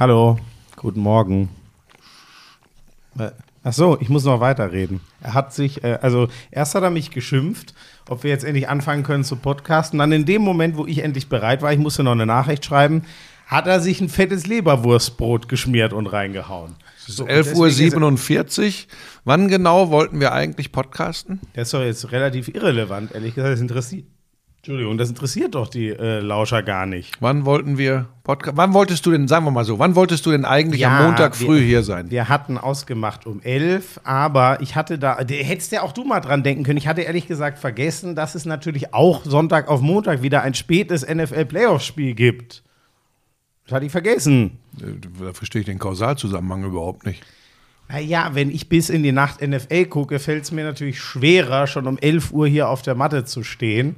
Hallo, guten Morgen. Äh, Ach so, ich muss noch weiterreden. Er hat sich, äh, also erst hat er mich geschimpft, ob wir jetzt endlich anfangen können zu podcasten. Dann in dem Moment, wo ich endlich bereit war, ich musste noch eine Nachricht schreiben, hat er sich ein fettes Leberwurstbrot geschmiert und reingehauen. Es ist 11.47 Uhr. Wann genau wollten wir eigentlich podcasten? Das ist doch jetzt relativ irrelevant, ehrlich gesagt. Das interessiert, Entschuldigung, das interessiert doch die äh, Lauscher gar nicht. Wann wollten wir Podcast? Wann wolltest du denn, sagen wir mal so, wann wolltest du denn eigentlich am Montag wir- früh hier sein? Wir hatten ausgemacht um elf, aber ich hatte da, hättest ja auch du mal dran denken können. Ich hatte ehrlich gesagt vergessen, dass es natürlich auch Sonntag auf Montag wieder ein spätes NFL-Playoff-Spiel gibt. Das hatte ich vergessen. Äh, Da verstehe ich den Kausalzusammenhang überhaupt nicht. Naja, wenn ich bis in die Nacht NFL gucke, fällt es mir natürlich schwerer, schon um 11 Uhr hier auf der Matte zu stehen.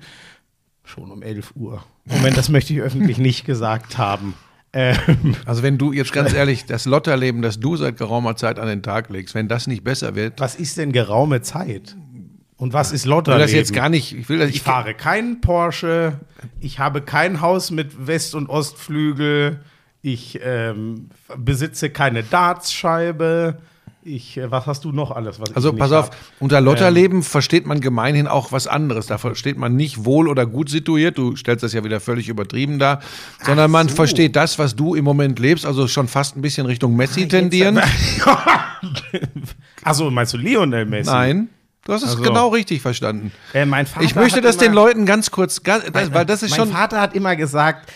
Schon um 11 Uhr. Moment, das möchte ich öffentlich nicht gesagt haben. Ähm, Also wenn du jetzt ganz ehrlich das Lotterleben, das du seit geraumer Zeit an den Tag legst, wenn das nicht besser wird, was ist denn geraume Zeit? Und was ist ich will Lotterleben? das jetzt gar nicht, ich will das, Ich fahre keinen Porsche, ich habe kein Haus mit West- und Ostflügel, ich ähm, besitze keine Dartscheibe. Ich, äh, was hast du noch alles? Was Also pass auf, hab? unter Lotterleben versteht man gemeinhin auch was anderes. Da versteht man nicht wohl oder gut situiert, du stellst das ja wieder völlig übertrieben dar, sondern man so. versteht das, was du im Moment lebst, also schon fast ein bisschen Richtung Messi Jetzt- tendieren. Achso, meinst du Lionel Messi? Nein, du hast es Ach so. genau richtig verstanden. Äh, mein Vater Ich möchte das den immer- Leuten ganz kurz, ga- das, weil das ist mein schon. Vater hat immer gesagt,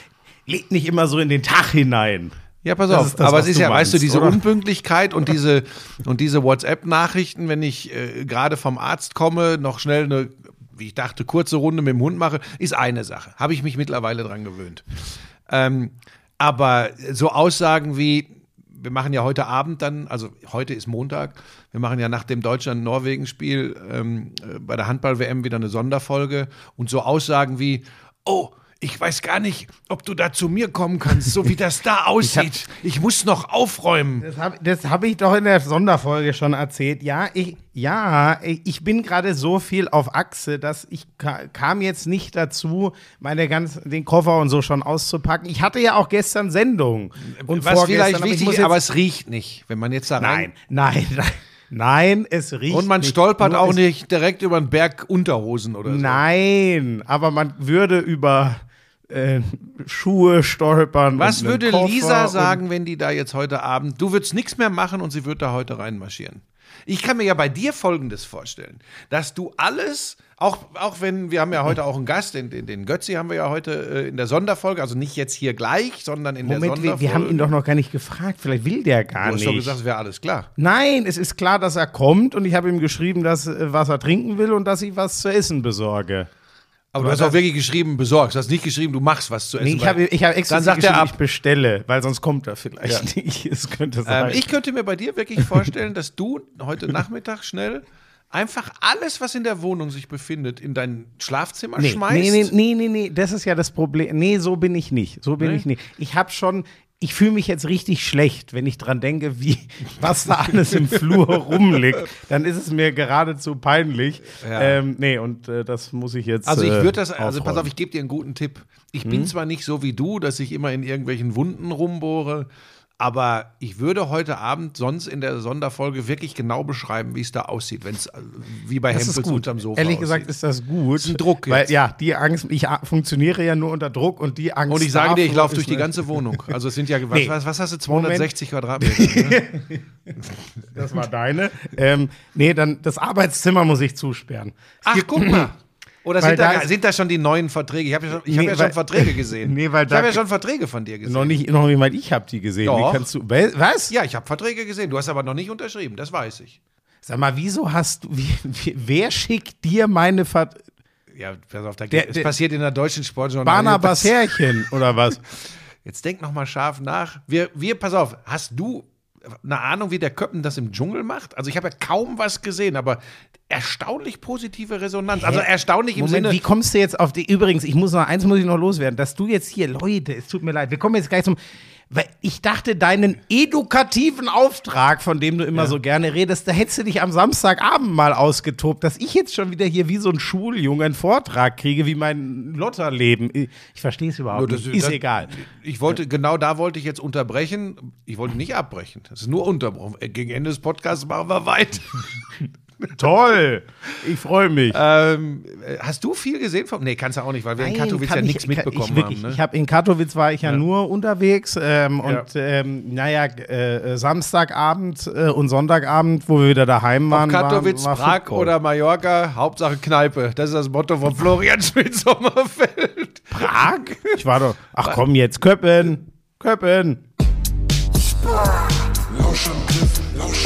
leg nicht immer so in den Tag hinein. Ja, pass Das auf, das, aber es ist ja, weißt du, meinst, diese oder? Unpünktlichkeit und diese, und diese WhatsApp-Nachrichten, wenn ich äh, gerade vom Arzt komme, noch schnell eine, wie ich dachte, kurze Runde mit dem Hund mache, ist eine Sache. Habe ich mich mittlerweile dran gewöhnt. Ähm, aber so Aussagen wie, wir machen ja heute Abend dann, also heute ist Montag, wir machen ja nach dem Deutschland-Norwegen-Spiel ähm, äh, bei der Handball-WM wieder eine Sonderfolge und so Aussagen wie, oh, ich weiß gar nicht, ob du da zu mir kommen kannst, so wie das da aussieht. Ich, muss noch aufräumen. Das habe hab ich doch in der Sonderfolge schon erzählt. Ja, ich, ja, ich bin gerade so viel auf Achse, dass ich ka kam jetzt nicht dazu, meine ganz, den Koffer und so schon auszupacken. Ich hatte ja auch gestern Sendung. Und Was vorgestern, vielleicht ich wichtig ist, aber es riecht nicht, wenn man jetzt da rein... Nein, nein, nein. Nein, es riecht Und man nicht. stolpert Nur auch nicht direkt über einen Berg Unterhosen oder so. Nein, aber man würde über äh, Schuhe stolpern. Was würde Lisa sagen, wenn die da jetzt heute Abend, du würdest nichts mehr machen und sie würde da heute reinmarschieren? Ich kann mir ja bei dir Folgendes vorstellen, dass du alles, auch, auch wenn, wir haben ja heute auch einen Gast, den, den, den Götzi haben wir ja heute äh, in der Sonderfolge, also nicht jetzt hier gleich, sondern in der Moment, wir, Sonderfolge. wir haben ihn doch noch gar nicht gefragt. Vielleicht will der gar Du hast nicht. doch gesagt, es wäre alles klar. Nein, es ist klar, dass er kommt und ich habe ihm geschrieben, dass äh, was er trinken will und dass ich was zu essen besorge. Aber du hast auch wirklich geschrieben, besorgst. Du hast nicht geschrieben, du machst was zu essen. Nee, ich habe ich hab extra Dann sagt er geschrieben, ab. ich bestelle, weil sonst kommt er vielleicht nicht. Es könnte sein. Ähm, ich könnte mir bei dir wirklich vorstellen, dass du heute Nachmittag schnell einfach alles, was in der Wohnung sich befindet, in dein Schlafzimmer nee, schmeißt. nee, nee, nee, nee, nee, das ist ja das Problem. Nee, so bin ich nicht. So bin Nee? ich nicht. Ich habe schon, ich fühle mich jetzt richtig schlecht, wenn ich dran denke, wie, was da alles im Flur rumliegt. Dann ist es mir geradezu peinlich. Ja. Ähm, nee, und äh, das muss ich jetzt. Also ich äh, würde das, also pass auf, ich gebe dir einen guten Tipp. Ich Hm? bin zwar nicht so wie du, dass ich immer in irgendwelchen Wunden rumbohre, aber ich würde heute Abend sonst in der Sonderfolge wirklich genau beschreiben, wie es da aussieht, wenn es wie bei Hempels gut. unterm Sofa Ehrlich aussieht. gesagt ist das gut. Das ist ein Druck Weil, jetzt. ja, die Angst, ich funktioniere ja nur unter Druck und die Angst. Und ich sage dir, ich laufe durch die ganze Wohnung. Also es sind ja, was, Nee. was, was hast du, 260 Quadratmeter? Ne? Das war deine. ähm, nee, dann das Arbeitszimmer muss ich zusperren. Ach, guck mal. Oder sind da, sind da schon die neuen Verträge? Ich habe ja, schon, ich hab Nee, ja weil- schon Verträge gesehen. Nee, weil ich habe ja schon Verträge von dir gesehen. Noch nicht, noch nicht mal ich habe die gesehen. Doch. Wie kannst du. Was? Ja, ich habe Verträge gesehen. Du hast aber noch nicht unterschrieben, das weiß ich. Sag mal, wieso hast du. Wie, wie, wer schickt dir meine Ver Ja, pass auf, da Der- geht, es der- passiert in der deutschen Sportjournalistik. Barnabas Härchen oder was? Jetzt denk noch mal scharf nach. Wir, wir, pass auf, hast du eine Ahnung, wie der Köppen das im Dschungel macht? Also ich habe ja kaum was gesehen, aber erstaunlich positive Resonanz. Also erstaunlich im Moment, Sinne. wie kommst du jetzt auf die. Übrigens, ich muss noch eins muss ich noch loswerden, dass du jetzt hier, Leute, es tut mir leid, wir kommen jetzt gleich zum. Weil ich dachte, deinen edukativen Auftrag, von dem du immer so gerne redest, da hättest du dich am Samstagabend mal ausgetobt, dass ich jetzt schon wieder hier wie so ein Schuljunge einen Vortrag kriege, wie mein Lotterleben. Ich, ich verstehe es überhaupt Das- nicht. Ist das- egal. Ich wollte, genau da wollte ich jetzt unterbrechen. Ich wollte nicht abbrechen. Das ist nur unterbrochen. Äh, Gegen Ende des Podcasts machen wir weiter. Toll. Ich freue mich. ähm, äh, hast du viel gesehen vom. Nee, kannst du auch nicht, weil wir in Nein, Katowice kann ja ich- nichts mitbekommen ich, wirklich, haben. Ne? Ich habe in Katowice war ich ja, nur unterwegs ähm, Ja. und ähm, naja, äh, Samstagabend äh, und Sonntagabend, wo wir wieder daheim waren. Katowice, war, war Prag Football. oder Mallorca, Hauptsache Kneipe. Das ist das Motto von Florian Schmidt-Sommerfeld. Prag? Ich war doch. Ach komm jetzt, Köppen. Köppen. Lauschangriff, Lauschangriff.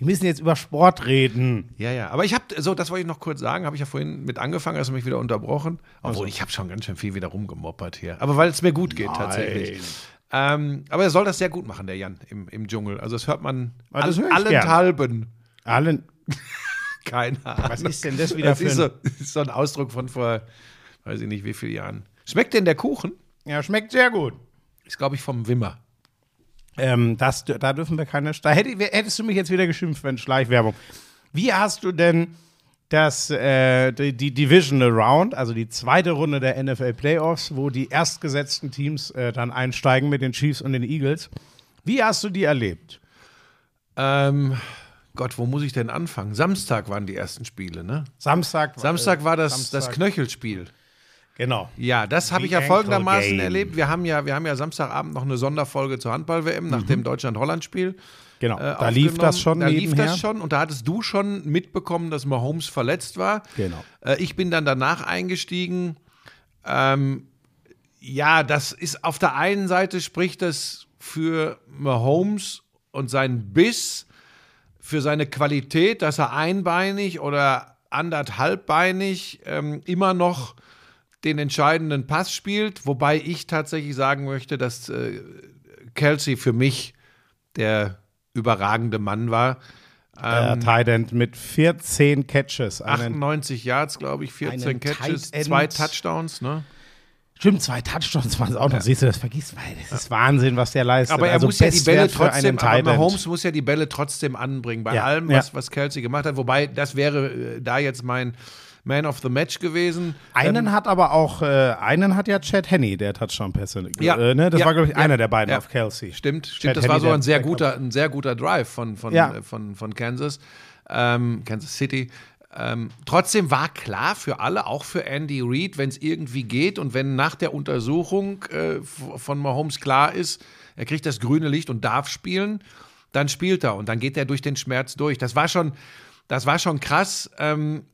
Wir müssen jetzt über Sport reden. Ja, ja. Aber ich habe, so, das wollte ich noch kurz sagen, habe ich ja vorhin mit angefangen, hast du mich wieder unterbrochen. Obwohl, ich habe schon ganz schön viel wieder rumgemoppert hier. Aber weil es mir gut geht, tatsächlich. Ähm, aber er soll das sehr gut machen, der Jan, im, im Dschungel. Also, das hört man Ah, das all, allenthalben. Allen. Keine Ahnung. Was ist denn das wieder Das für ist so, ein. ist so ein Ausdruck von vor, weiß ich nicht, wie vielen Jahren. Schmeckt denn der Kuchen? Ja, schmeckt sehr gut. Ist, glaube ich, vom Wimmer. Ähm, das, da dürfen wir keine. Da hätte, hättest du mich jetzt wieder geschimpft, wenn Schleichwerbung. Wie hast du denn das, äh, die, die Divisional Round, also die zweite Runde der NFL Playoffs, wo die erstgesetzten Teams äh, dann einsteigen mit den Chiefs und den Eagles? Wie hast du die erlebt? Ähm, Gott, wo muss ich denn anfangen? Samstag waren die ersten Spiele, ne? Samstag. Samstag war das, das Samstag. Äh, Knöchelspiel. Genau. Ja, das habe ich ja folgendermaßen Game. erlebt. Wir haben ja, wir haben ja Samstagabend noch eine Sonderfolge zur Handball-WM nach dem Deutschland-Holland-Spiel. Genau. äh, da lief das schon Da lief das schon und da hattest du schon mitbekommen, dass Mahomes verletzt war. Genau. Äh, ich bin dann danach eingestiegen. Ähm, ja, das ist auf der einen Seite spricht das für Mahomes und seinen Biss, für seine Qualität, dass er einbeinig oder anderthalbbeinig ähm, immer noch den entscheidenden Pass spielt, wobei ich tatsächlich sagen möchte, dass äh, Kelsey für mich der überragende Mann war. äh, Tight End mit 14 Catches. Einen, 98 Yards, glaube ich, 14 einen Catches, zwei Touchdowns, ne? stimmt, zwei Touchdowns waren es auch noch. Siehst du, das vergisst, weil das ist Wahnsinn, was der leistet. Aber er Also muss ja die Bälle trotzdem, aber. Mahomes muss ja die Bälle trotzdem anbringen, bei Ja, allem, ja. was, was Kelsey gemacht hat. Wobei, das wäre äh, da jetzt mein Man of the Match gewesen. Einen Ähm, hat aber auch, äh, einen hat ja Chad Henney, der Touchdown-Pässe. Ja. Äh, ne? Das Ja. war, glaube ich, Ja. einer der beiden Ja. auf Kelsey. Stimmt, Chad stimmt. Das Henne, war so ein sehr guter, ein sehr guter Drive von, von, äh, von, von Kansas, ähm, Kansas City. Ähm, trotzdem war klar für alle, auch für Andy Reid, wenn es irgendwie geht und wenn nach der Untersuchung äh, von Mahomes klar ist, er kriegt das grüne Licht und darf spielen, dann spielt er und dann geht er durch den Schmerz durch. Das war schon, das war schon krass. Ähm,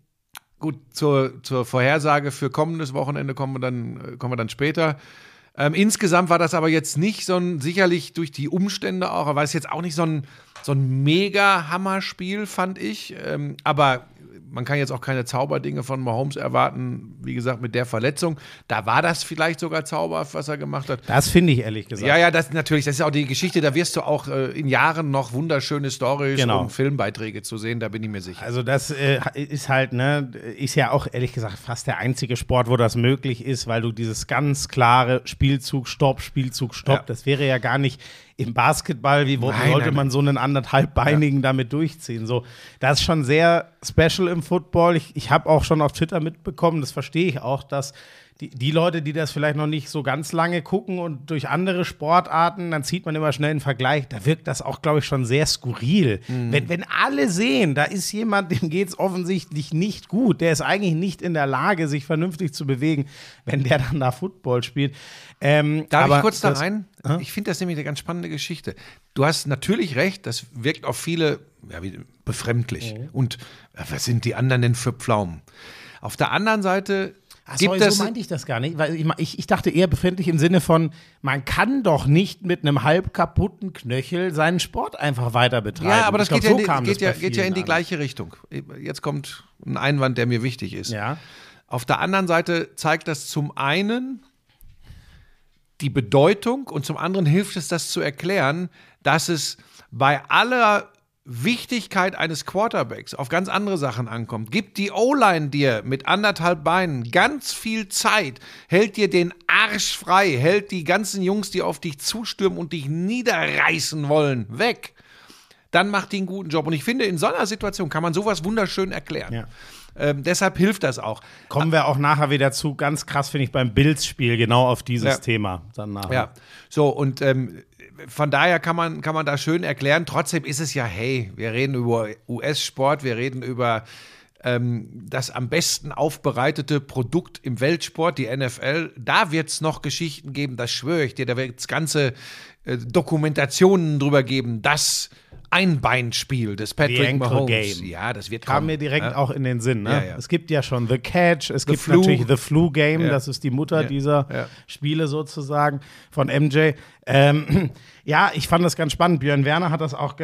gut, zur, zur Vorhersage für kommendes Wochenende kommen wir dann, kommen wir dann später. Ähm, insgesamt war das aber jetzt nicht so ein, sicherlich durch die Umstände auch, aber es jetzt auch nicht so ein, so ein mega Hammerspiel, fand ich. Ähm, aber man kann jetzt auch keine Zauberdinge von Mahomes erwarten, wie gesagt, mit der Verletzung. Da war das vielleicht sogar zauberhaft, was er gemacht hat. Das finde ich ehrlich gesagt. Ja, ja, das natürlich, das ist auch die Geschichte, da wirst du auch äh, in Jahren noch wunderschöne Stories Genau. und Filmbeiträge zu sehen, da bin ich mir sicher. Also das äh, ist halt, ne, ist ja auch ehrlich gesagt fast der einzige Sport, wo das möglich ist, weil du dieses ganz klare Spielzug, Stopp, Spielzug, Stopp, Ja. das wäre ja gar nicht im Basketball, wie Nein, sollte nein, man so einen anderthalbbeinigen damit durchziehen? So, das ist schon sehr special im Football. Ich, ich habe auch schon auf Twitter mitbekommen, das verstehe ich auch, dass die, die Leute, die das vielleicht noch nicht so ganz lange gucken und durch andere Sportarten, dann zieht man immer schnell einen Vergleich, da wirkt das auch, glaube ich, schon sehr skurril. Wenn, wenn alle sehen, da ist jemand, dem geht es offensichtlich nicht gut, der ist eigentlich nicht in der Lage, sich vernünftig zu bewegen, wenn der dann da Football spielt. Ähm, Darf ich kurz da rein? Ich finde das nämlich eine ganz spannende Geschichte. Du hast natürlich recht, das wirkt auf viele ja, wie, befremdlich. Mhm. Und äh, was sind die anderen denn für Pflaumen? Auf der anderen Seite Ach, gibt sorry, so meinte ich das gar nicht, weil ich, ich, dachte eher befremdlich im Sinne von, man kann doch nicht mit einem halb kaputten Knöchel seinen Sport einfach weiter betreiben. ja, aber das Ich geht, glaub, ja, in die, geht, ja, geht ja in die an. gleiche Richtung. Jetzt kommt ein Einwand, der mir wichtig ist. Ja. Auf der anderen Seite zeigt das zum einen die Bedeutung und zum anderen hilft es, das zu erklären, dass es bei aller Wichtigkeit eines Quarterbacks auf ganz andere Sachen ankommt. Gibt die O-Line dir mit anderthalb Beinen ganz viel Zeit, hält dir den Arsch frei, hält die ganzen Jungs, die auf dich zustürmen und dich niederreißen wollen, weg. Dann macht die einen guten Job. Und ich finde, in so einer Situation kann man sowas wunderschön erklären. Ja. Ähm, deshalb hilft das auch. Kommen wir auch nachher wieder zu. Ganz krass finde ich beim Bills-Spiel genau auf dieses Ja. Thema. Dann nachher. Ja, so und ähm, von daher kann man, kann man da schön erklären. Trotzdem ist es ja, hey, wir reden über US-Sport, wir reden über ähm, das am besten aufbereitete Produkt im Weltsport, die NFL. Da wird es noch Geschichten geben, das schwöre ich dir. Da wird es ganze äh, Dokumentationen drüber geben. Das Einbeinspiel des Patrick Mahomes. Game. Ja, das wird Kam kommen. mir direkt ja. auch in den Sinn. Ne? Ja, ja. Es gibt ja schon The Catch, es gibt Flu. natürlich The Flu Game, das ist die Mutter dieser. Spiele sozusagen von MJ. Ähm, ja, ich fand das ganz spannend. Björn Werner hat das auch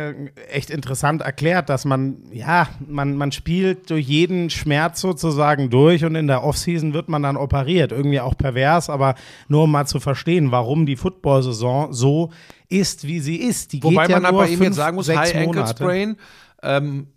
echt interessant erklärt, dass man, ja, man, man spielt durch jeden Schmerz sozusagen durch und in der Offseason wird man dann operiert. Irgendwie auch pervers, aber nur um mal zu verstehen, warum die Football-Saison so ist, wie sie ist. Die Wobei geht ja man nur aber ihm jetzt sagen muss, High Ankle. Sprain, ähm,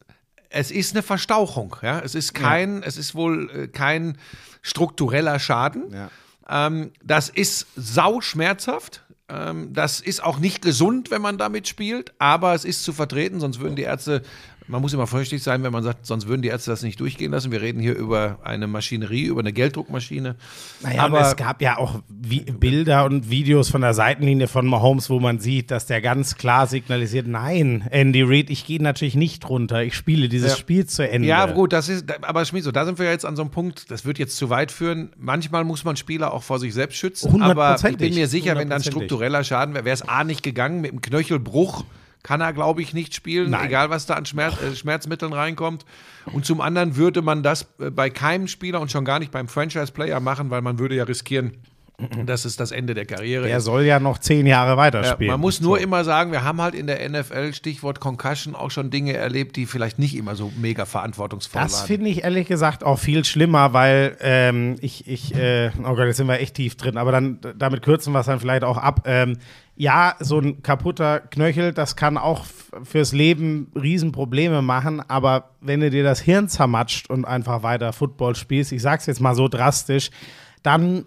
es ist eine Verstauchung. Ja? Es ist kein, es ist wohl äh, kein struktureller Schaden. Ja. Ähm, das ist sau schmerzhaft. Ähm, das ist auch nicht gesund, wenn man damit spielt, aber es ist zu vertreten, sonst würden die Ärzte, man muss immer vorsichtig sein, wenn man sagt, sonst würden die Ärzte das nicht durchgehen lassen. Wir reden hier über eine Maschinerie, über eine Gelddruckmaschine. Naja, aber es gab ja auch Vi Bilder und Videos von der Seitenlinie von Mahomes, wo man sieht, dass der ganz klar signalisiert, nein, Andy Reid, ich gehe natürlich nicht runter, ich spiele dieses Ja. Spiel zu Ende. Ja, gut, das ist, aber Schmieso, da sind wir jetzt an so einem Punkt, das wird jetzt zu weit führen. Manchmal muss man Spieler auch vor sich selbst schützen, aber ich bin mir sicher, wenn dann struktureller Schaden wäre, wäre es A nicht gegangen. Mit dem Knöchelbruch kann er, glaube ich, nicht spielen, Nein. egal was da an Schmerz, äh, Schmerzmitteln reinkommt. Und zum anderen würde man das äh, bei keinem Spieler und schon gar nicht beim Franchise-Player machen, weil man würde ja riskieren, dass es das Ende der Karriere Der ist. soll ja noch zehn Jahre Ja, weiterspielen. man muss nur immer sagen, wir haben halt in der NFL, Stichwort Concussion, auch schon Dinge erlebt, die vielleicht nicht immer so mega verantwortungsvoll Das waren. finde ich ehrlich gesagt auch viel schlimmer, weil ähm, ich, ich äh, oh Gott, jetzt sind wir echt tief drin, aber dann damit kürzen wir es dann vielleicht auch ab. Ähm, ja, so ein kaputter Knöchel, das kann auch fürs Leben Riesenprobleme machen, aber wenn du dir das Hirn zermatscht und einfach weiter Football spielst, ich sag's jetzt mal so drastisch, dann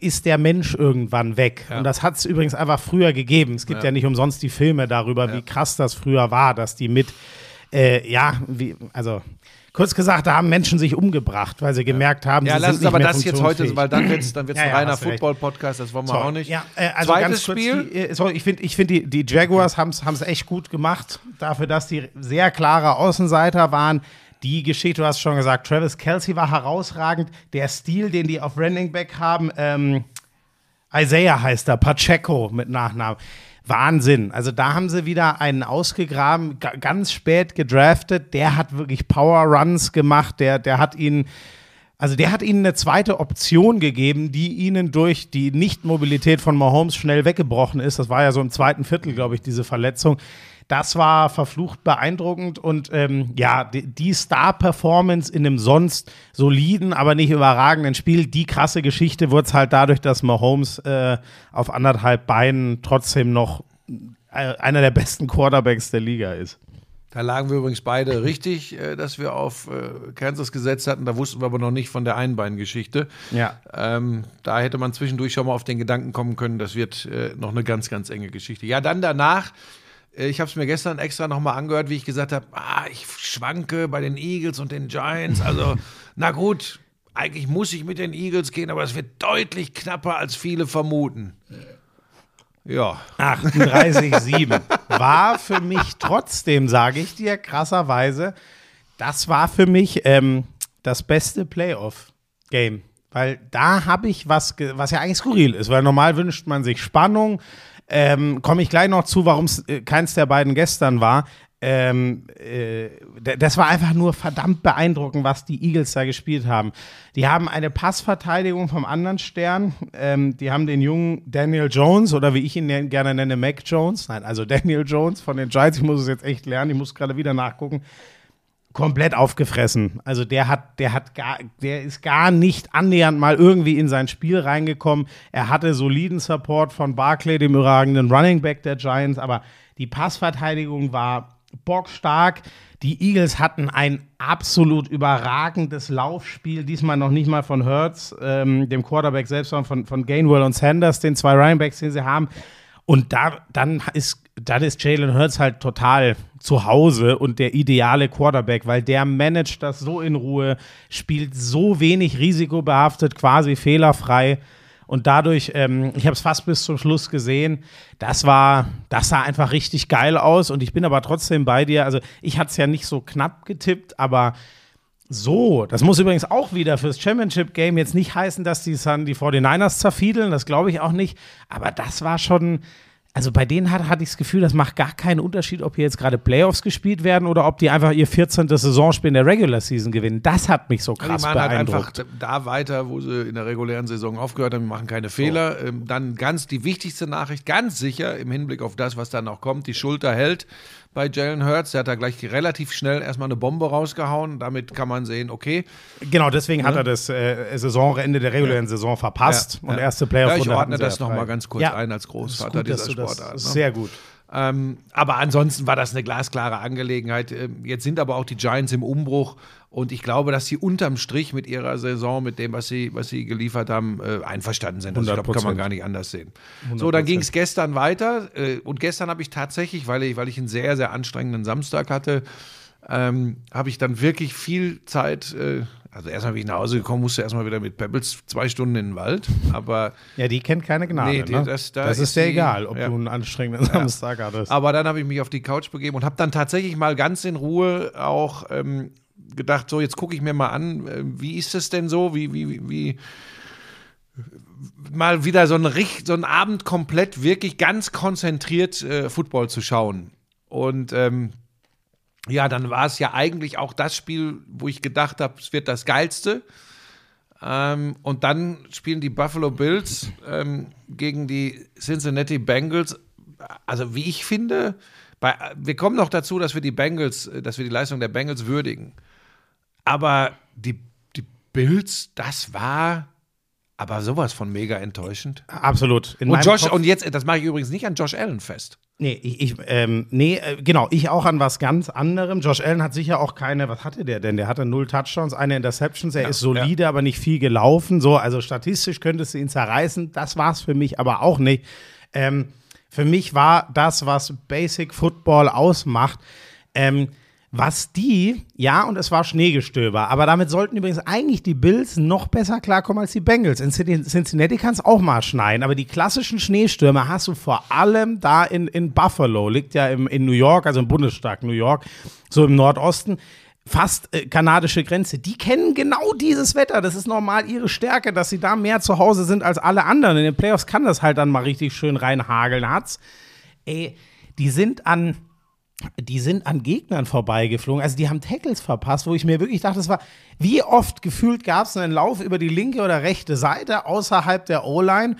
ist der Mensch irgendwann weg. Und das hat es übrigens einfach früher gegeben. Es gibt ja. nicht umsonst die Filme darüber, wie krass das früher war, dass die mit, äh, ja, wie, also kurz gesagt, da haben Menschen sich umgebracht, weil sie gemerkt haben, Ja, sie lass sind uns aber das jetzt heute, weil dann wird es dann wird's Ja, ein ja, reiner. Football-Podcast, das wollen wir So, auch nicht. Ja, äh, also Zweites Spiel. Die, äh, sorry, ich finde, ich find die, die Jaguars haben es echt gut gemacht, dafür, dass die sehr klare Außenseiter waren. Die Geschichte, du hast schon gesagt, Travis Kelsey war herausragend. Der Stil, den die auf Running Back haben, ähm, Isaiah heißt er, Pacheco mit Nachnamen. Wahnsinn. Also da haben sie wieder einen ausgegraben, ga- ganz spät gedraftet. Der hat wirklich Power Runs gemacht. Der, der hat ihn, also der hat ihnen eine zweite Option gegeben, die ihnen durch die Nichtmobilität von Mahomes schnell weggebrochen ist. Das war ja so im zweiten Viertel, glaube ich, diese Verletzung. Das war verflucht beeindruckend und ähm, ja, die, die Star-Performance in einem sonst soliden, aber nicht überragenden Spiel, die krasse Geschichte wurde es halt dadurch, dass Mahomes äh, auf anderthalb Beinen trotzdem noch äh, einer der besten Quarterbacks der Liga ist. Da lagen wir übrigens beide richtig, äh, dass wir auf äh, Kansas gesetzt hatten. Da wussten wir aber noch nicht von der Einbeingeschichte. Ja. Ähm, da hätte man zwischendurch schon mal auf den Gedanken kommen können, das wird äh, noch eine ganz, ganz enge Geschichte. Ja, dann danach, ich habe es mir gestern extra nochmal angehört, wie ich gesagt habe, ah, ich schwanke bei den Eagles und den Giants. Also, na gut, eigentlich muss ich mit den Eagles gehen, aber es wird deutlich knapper, als viele vermuten. Ja, 38,7 war für mich trotzdem, sage ich dir, krasserweise, das war für mich ähm, das beste Playoff-Game. Weil da habe ich was, was ja eigentlich skurril ist, weil normal wünscht man sich Spannung. Ähm, Komme ich gleich noch zu, warum es äh, keins der beiden gestern war. Ähm, äh, das war einfach nur verdammt beeindruckend, was die Eagles da gespielt haben. Die haben eine Passverteidigung vom anderen Stern. Ähm, die haben den jungen Daniel Jones oder wie ich ihn gerne nenne, Mac Jones. Nein, also Daniel Jones von den Giants. Ich muss es jetzt echt lernen. Ich muss gerade wieder nachgucken komplett aufgefressen. Also der hat, der hat gar, der ist gar nicht annähernd mal irgendwie in sein Spiel reingekommen. Er hatte soliden Support von Barclay, dem überragenden Running Back der Giants, aber die Passverteidigung war bockstark. Die Eagles hatten ein absolut überragendes Laufspiel, diesmal noch nicht mal von Hurts, ähm, dem Quarterback selbst, sondern von, von Gainwell und Sanders, den zwei Running Backs, den sie haben. Und da, dann ist, dann ist Jalen Hurts halt total zu Hause und der ideale Quarterback, weil der managt das so in Ruhe, spielt so wenig risikobehaftet, quasi fehlerfrei. Und dadurch, ähm, ich habe es fast bis zum Schluss gesehen, das war, das sah einfach richtig geil aus. Und ich bin aber trotzdem bei dir. Also ich hatte es ja nicht so knapp getippt, aber so, das muss übrigens auch wieder fürs Championship-Game jetzt nicht heißen, dass die, Sun, die 49ers zerfiedeln, das glaube ich auch nicht. Aber das war schon, also bei denen hat, hatte ich das Gefühl, das macht gar keinen Unterschied, ob hier jetzt gerade Playoffs gespielt werden oder ob die einfach ihr 14. Saisonspiel in der Regular Season gewinnen. Das hat mich so krass die machen halt einfach beeindruckt. da weiter, wo sie in der regulären Saison aufgehört haben, die machen keine Fehler. Ähm, dann ganz die wichtigste Nachricht, ganz sicher im Hinblick auf das, was da noch kommt, die Schulter hält bei Jalen Hurts. Der hat da gleich relativ schnell erstmal eine Bombe rausgehauen. Damit kann man sehen, okay, genau, deswegen hat er das äh, Saisonende der regulären Saison verpasst Ja, und ja. erste Playoff Ja, ich ordne das ja noch frei. mal ganz kurz Ja, ein als Großvater gut, dieser Sportart. Ne? Sehr gut. Ähm, aber ansonsten war das eine glasklare Angelegenheit. Ähm, Jetzt sind aber auch die Giants im Umbruch und ich glaube, dass sie unterm Strich mit ihrer Saison, mit dem, was sie, was sie geliefert haben, äh, einverstanden sind. Also ich glaube, kann man 100%. gar nicht anders sehen. So, dann ging es gestern weiter äh, und gestern habe ich tatsächlich, weil ich, weil ich einen sehr, sehr anstrengenden Samstag hatte, ähm, habe ich dann wirklich viel Zeit. Äh, also erstmal bin ich nach Hause gekommen, musste erstmal wieder mit Pebbles zwei Stunden in den Wald. Aber Ja, die kennt keine Gnade. Nee, die- ne? das- da das ist die- egal, ob ja. du einen anstrengenden Samstag hattest. Aber dann habe ich mich auf die Couch begeben und habe dann tatsächlich mal ganz in Ruhe auch ähm, gedacht, so jetzt gucke ich mir mal an, äh, wie ist es denn so, wie, wie, wie, wie mal wieder so richt- so einen Abend komplett wirklich ganz konzentriert äh, Football zu schauen. Und ähm, ja, dann war es ja eigentlich auch das Spiel, wo ich gedacht habe, es wird das geilste. Ähm, und dann spielen die Buffalo Bills ähm, gegen die Cincinnati Bengals. Also, wie ich finde, bei, wir kommen noch dazu, dass wir die Bengals, äh, dass wir die Leistung der Bengals würdigen. Aber die, die Bills, das war aber sowas von mega enttäuschend. Absolut. In Und Josh, Kopf- und jetzt, das mache ich übrigens nicht an Josh Allen fest. Nee, ich, ich ähm, nee, äh, genau, ich auch an was ganz anderem. Josh Allen hat sicher auch keine, was hatte der denn? Der hatte null Touchdowns, eine Interceptions, er ist solide, aber nicht viel gelaufen. So, also statistisch könntest du ihn zerreißen. Das war's für mich aber auch nicht. Ähm, für mich war das, was Basic Football ausmacht, ähm, was die, ja, und es war Schneegestöber, aber damit sollten übrigens eigentlich die Bills noch besser klarkommen als die Bengals. In Cin- Cincinnati kann es auch mal schneien, aber die klassischen Schneestürme hast du vor allem da in, in Buffalo, liegt ja im, in New York, also im Bundesstaat New York, so im Nordosten. Fast äh, kanadische Grenze. Die kennen genau dieses Wetter. Das ist normal ihre Stärke, dass sie da mehr zu Hause sind als alle anderen. In den Playoffs kann das halt dann mal richtig schön reinhageln. Hat's. Ey, die sind an, die sind an Gegnern vorbeigeflogen. Also die haben Tackles verpasst, wo ich mir wirklich dachte, das war, wie oft gefühlt gab es einen Lauf über die linke oder rechte Seite außerhalb der O-Line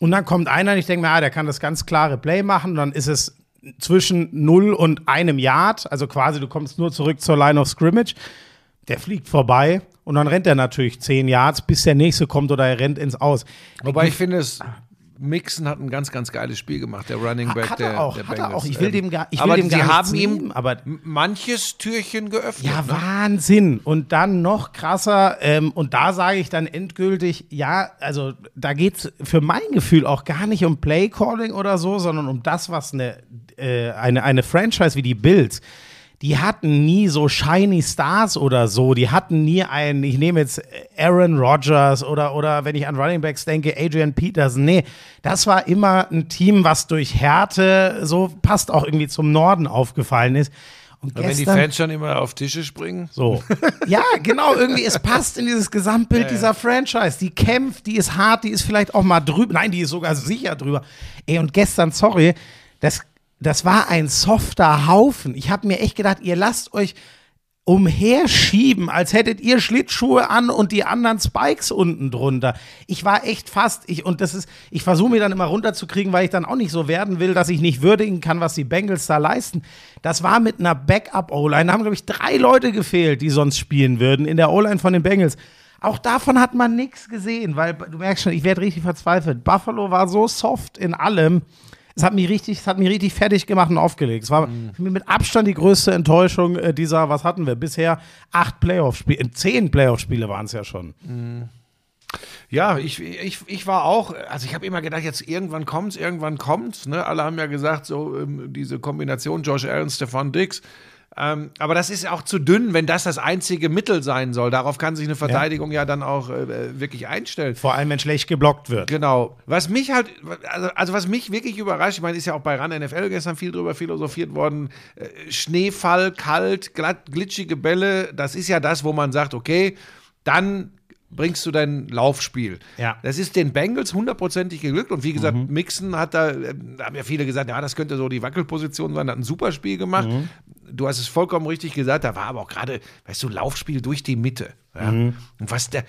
und dann kommt einer und ich denke mir, ah, der kann das ganz klare Play machen und dann ist es zwischen 0 und einem Yard, also quasi du kommst nur zurück zur Line of Scrimmage, der fliegt vorbei und dann rennt er natürlich 10 Yards, bis der nächste kommt oder er rennt ins Aus. Wobei ich finde, es, Mixon hat ein ganz, ganz geiles Spiel gemacht, der Running Back hat der, er auch, der hat er Bengals. auch. Ich will Ähm, dem gar, ich will aber dem sie gar haben nichts ihm nehmen, aber manches Türchen geöffnet. Ja, ne? Wahnsinn. Und dann noch krasser, ähm, und da sage ich dann endgültig, ja, also da geht es für mein Gefühl auch gar nicht um Playcalling oder so, sondern um das, was eine, äh, eine, eine Franchise wie die Bills, die hatten nie so shiny Stars oder so. Die hatten nie einen, ich nehme jetzt Aaron Rodgers oder, oder wenn ich an Running Backs denke, Adrian Peterson. Nee, das war immer ein Team, was durch Härte so passt auch irgendwie zum Norden aufgefallen ist. Und Wenn die gestern- Fans schon immer auf Tische springen. so. Ja, genau, irgendwie, es passt in dieses Gesamtbild dieser Franchise. Die kämpft, die ist hart, die ist vielleicht auch mal drüber. Nein, die ist sogar sicher drüber. Ey, und gestern, sorry, das, das war ein softer Haufen. Ich habe mir echt gedacht, ihr lasst euch umherschieben, als hättet ihr Schlittschuhe an und die anderen Spikes unten drunter. Ich war echt fast, ich, und das ist, ich versuche mir dann immer runterzukriegen, weil ich dann auch nicht so werden will, dass ich nicht würdigen kann, was die Bengals da leisten. Das war mit einer Backup-O-Line. Da haben, glaube ich, drei Leute gefehlt, die sonst spielen würden in der O-Line von den Bengals. Auch davon hat man nichts gesehen, weil du merkst schon, ich werde richtig verzweifelt. Buffalo war so soft in allem. Es hat mich richtig, es hat mich richtig fertig gemacht und aufgelegt. Es war mich mit Abstand die größte Enttäuschung äh, dieser, was hatten wir bisher? Acht Playoff-Spiele, äh, zehn Playoff-Spiele waren es ja schon. Ja, ich, ich, ich war auch, also ich habe immer gedacht, jetzt irgendwann kommt's, irgendwann kommt's. Ne? Alle haben ja gesagt, so ähm, diese Kombination Josh Allen, Stefan Dix. Ähm, aber das ist auch zu dünn, wenn das das einzige Mittel sein soll. Darauf kann sich eine Verteidigung ja, dann auch äh, wirklich einstellen. Vor allem, wenn schlecht geblockt wird. Genau. Was mich halt, also, also was mich wirklich überrascht, ich meine, ist ja auch bei RAN NFL gestern viel drüber philosophiert worden. Äh, Schneefall, kalt, glatt, glitschige Bälle, das ist ja das, wo man sagt, okay, dann bringst du dein Laufspiel. Ja. Das ist den Bengals hundertprozentig geglückt und wie gesagt, Mixon hat da, äh, da haben ja viele gesagt, ja, das könnte so die Wackelposition sein, hat ein super Spiel gemacht. Du hast es vollkommen richtig gesagt, da war aber auch gerade, weißt du, Laufspiel durch die Mitte. Ja? Und was der,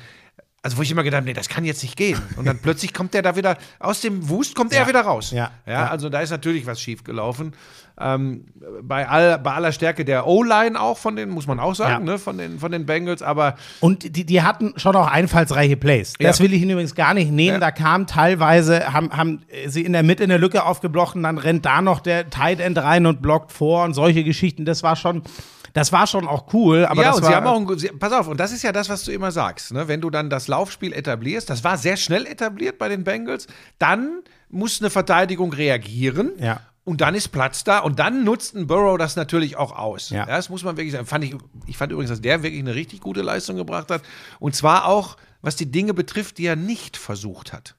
also wo ich immer gedacht habe, nee, das kann jetzt nicht gehen. Und dann plötzlich kommt der da wieder, aus dem Wust kommt er wieder raus. Ja. ja. Ja. Also da ist natürlich was schief gelaufen. Ähm, bei, all, bei aller Stärke der O-Line auch von den, muss man auch sagen, Ja. ne, von den, von den Bengals, aber Und die, die hatten schon auch einfallsreiche Plays. Das Ja. will ich Ihnen übrigens gar nicht nehmen. Ja. Da kam teilweise, haben, haben sie in der Mitte eine Lücke aufgeblockt und dann rennt da noch der Tight End rein und blockt vor und solche Geschichten. Das war schon, das war schon auch cool. Aber ja, das und war, sie haben auch ein, sie, pass auf, und das ist ja das, was du immer sagst, ne? wenn du dann das Laufspiel etablierst, das war sehr schnell etabliert bei den Bengals, dann muss eine Verteidigung reagieren. Ja. Und dann ist Platz da und dann nutzt ein Burrow das natürlich auch aus. Ja. das muss man wirklich sagen. Fand ich, ich fand übrigens, dass der wirklich eine richtig gute Leistung gebracht hat. Und zwar auch, was die Dinge betrifft, die er nicht versucht hat.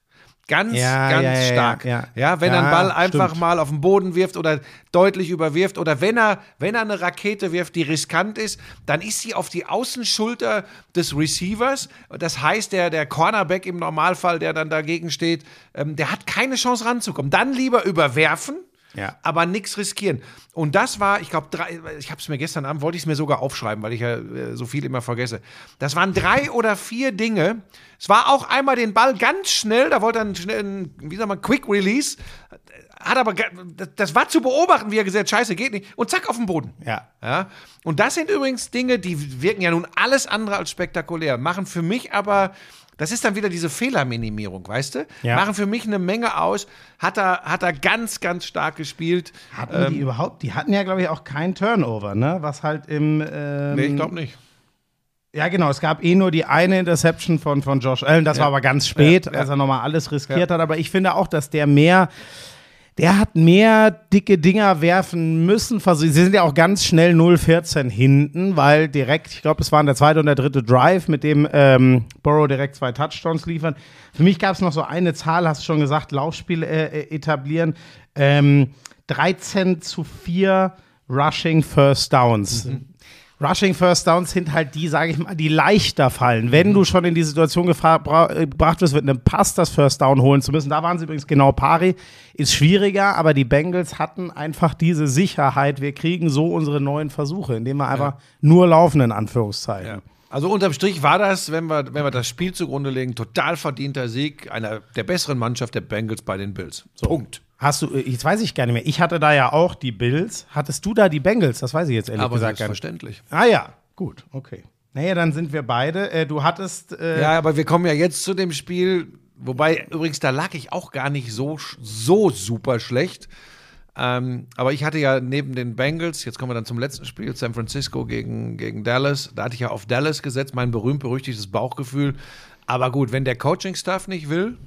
Ganz, Ja, ganz ja, stark. ja. Ja, wenn er einen Ball einfach stimmt. mal auf den Boden wirft oder deutlich überwirft oder wenn er, wenn er eine Rakete wirft, die riskant ist, dann ist sie auf die Außenschulter des Receivers. Das heißt, der, der Cornerback im Normalfall, der dann dagegen steht, ähm, der hat keine Chance ranzukommen. Dann lieber überwerfen Ja. aber nichts riskieren. Und das war, ich glaube, drei, ich habe es mir gestern Abend, wollte ich es mir sogar aufschreiben, weil ich ja äh, so viel immer vergesse. Das waren drei oder vier Dinge. Es war auch einmal den Ball ganz schnell, da wollte er einen, einen, wie sagt man, Quick Release, hat aber, das- war zu beobachten, wie er gesagt hat, scheiße, geht nicht. Und zack, auf den Boden. Ja. Ja. Und das sind übrigens Dinge, die wirken ja nun alles andere als spektakulär, machen für mich aber, das ist dann wieder diese Fehlerminimierung, weißt du? Ja. Machen für mich eine Menge aus. Hat er, hat er ganz, ganz stark gespielt. Hatten die überhaupt, die hatten ja, glaube ich, auch keinen Turnover, ne? Was halt im. Ähm, Nee, ich glaube nicht. Ja, genau. Es gab eh nur die eine Interception von, von Josh Allen. Das Ja. war aber ganz spät, Ja, als er nochmal alles riskiert hat. Aber ich finde auch, dass der mehr. Der hat mehr dicke Dinger werfen müssen. Sie sind ja auch ganz schnell 0-14 hinten, weil direkt, ich glaube, es waren der zweite und der dritte Drive, mit dem ähm, Burrow direkt zwei Touchdowns liefern. Für mich gab es noch so eine Zahl, hast du schon gesagt, Laufspiel äh, äh, etablieren. Ähm, 13 zu 4 Rushing First Downs. Rushing First Downs sind halt die, sage ich mal, die leichter fallen. Wenn du schon in die Situation gebracht wirst, mit einem Pass das First Down holen zu müssen, da waren sie übrigens genau pari, ist schwieriger, aber die Bengals hatten einfach diese Sicherheit, wir kriegen so unsere neuen Versuche, indem wir einfach nur laufen, in Anführungszeichen. Ja. Also unterm Strich war das, wenn wir, wenn wir das Spiel zugrunde legen, total verdienter Sieg einer der besseren Mannschaft der Bengals bei den Bills. Punkt. Hast du, äh, jetzt weiß ich gar nicht mehr, ich hatte da ja auch die Bills. Hattest du da die Bengals? Das weiß ich jetzt ehrlich Aber gesagt gar nicht. selbstverständlich. Ah ja, gut, okay. Naja, dann sind wir beide. Äh, du hattest. Äh, Ja, aber wir kommen ja jetzt zu dem Spiel, wobei übrigens da lag ich auch gar nicht so, so super schlecht. Ähm, aber ich hatte ja neben den Bengals, jetzt kommen wir dann zum letzten Spiel, San Francisco gegen, gegen Dallas, da hatte ich ja auf Dallas gesetzt, mein berühmt-berüchtigtes Bauchgefühl. Aber gut, wenn der Coaching-Staff nicht will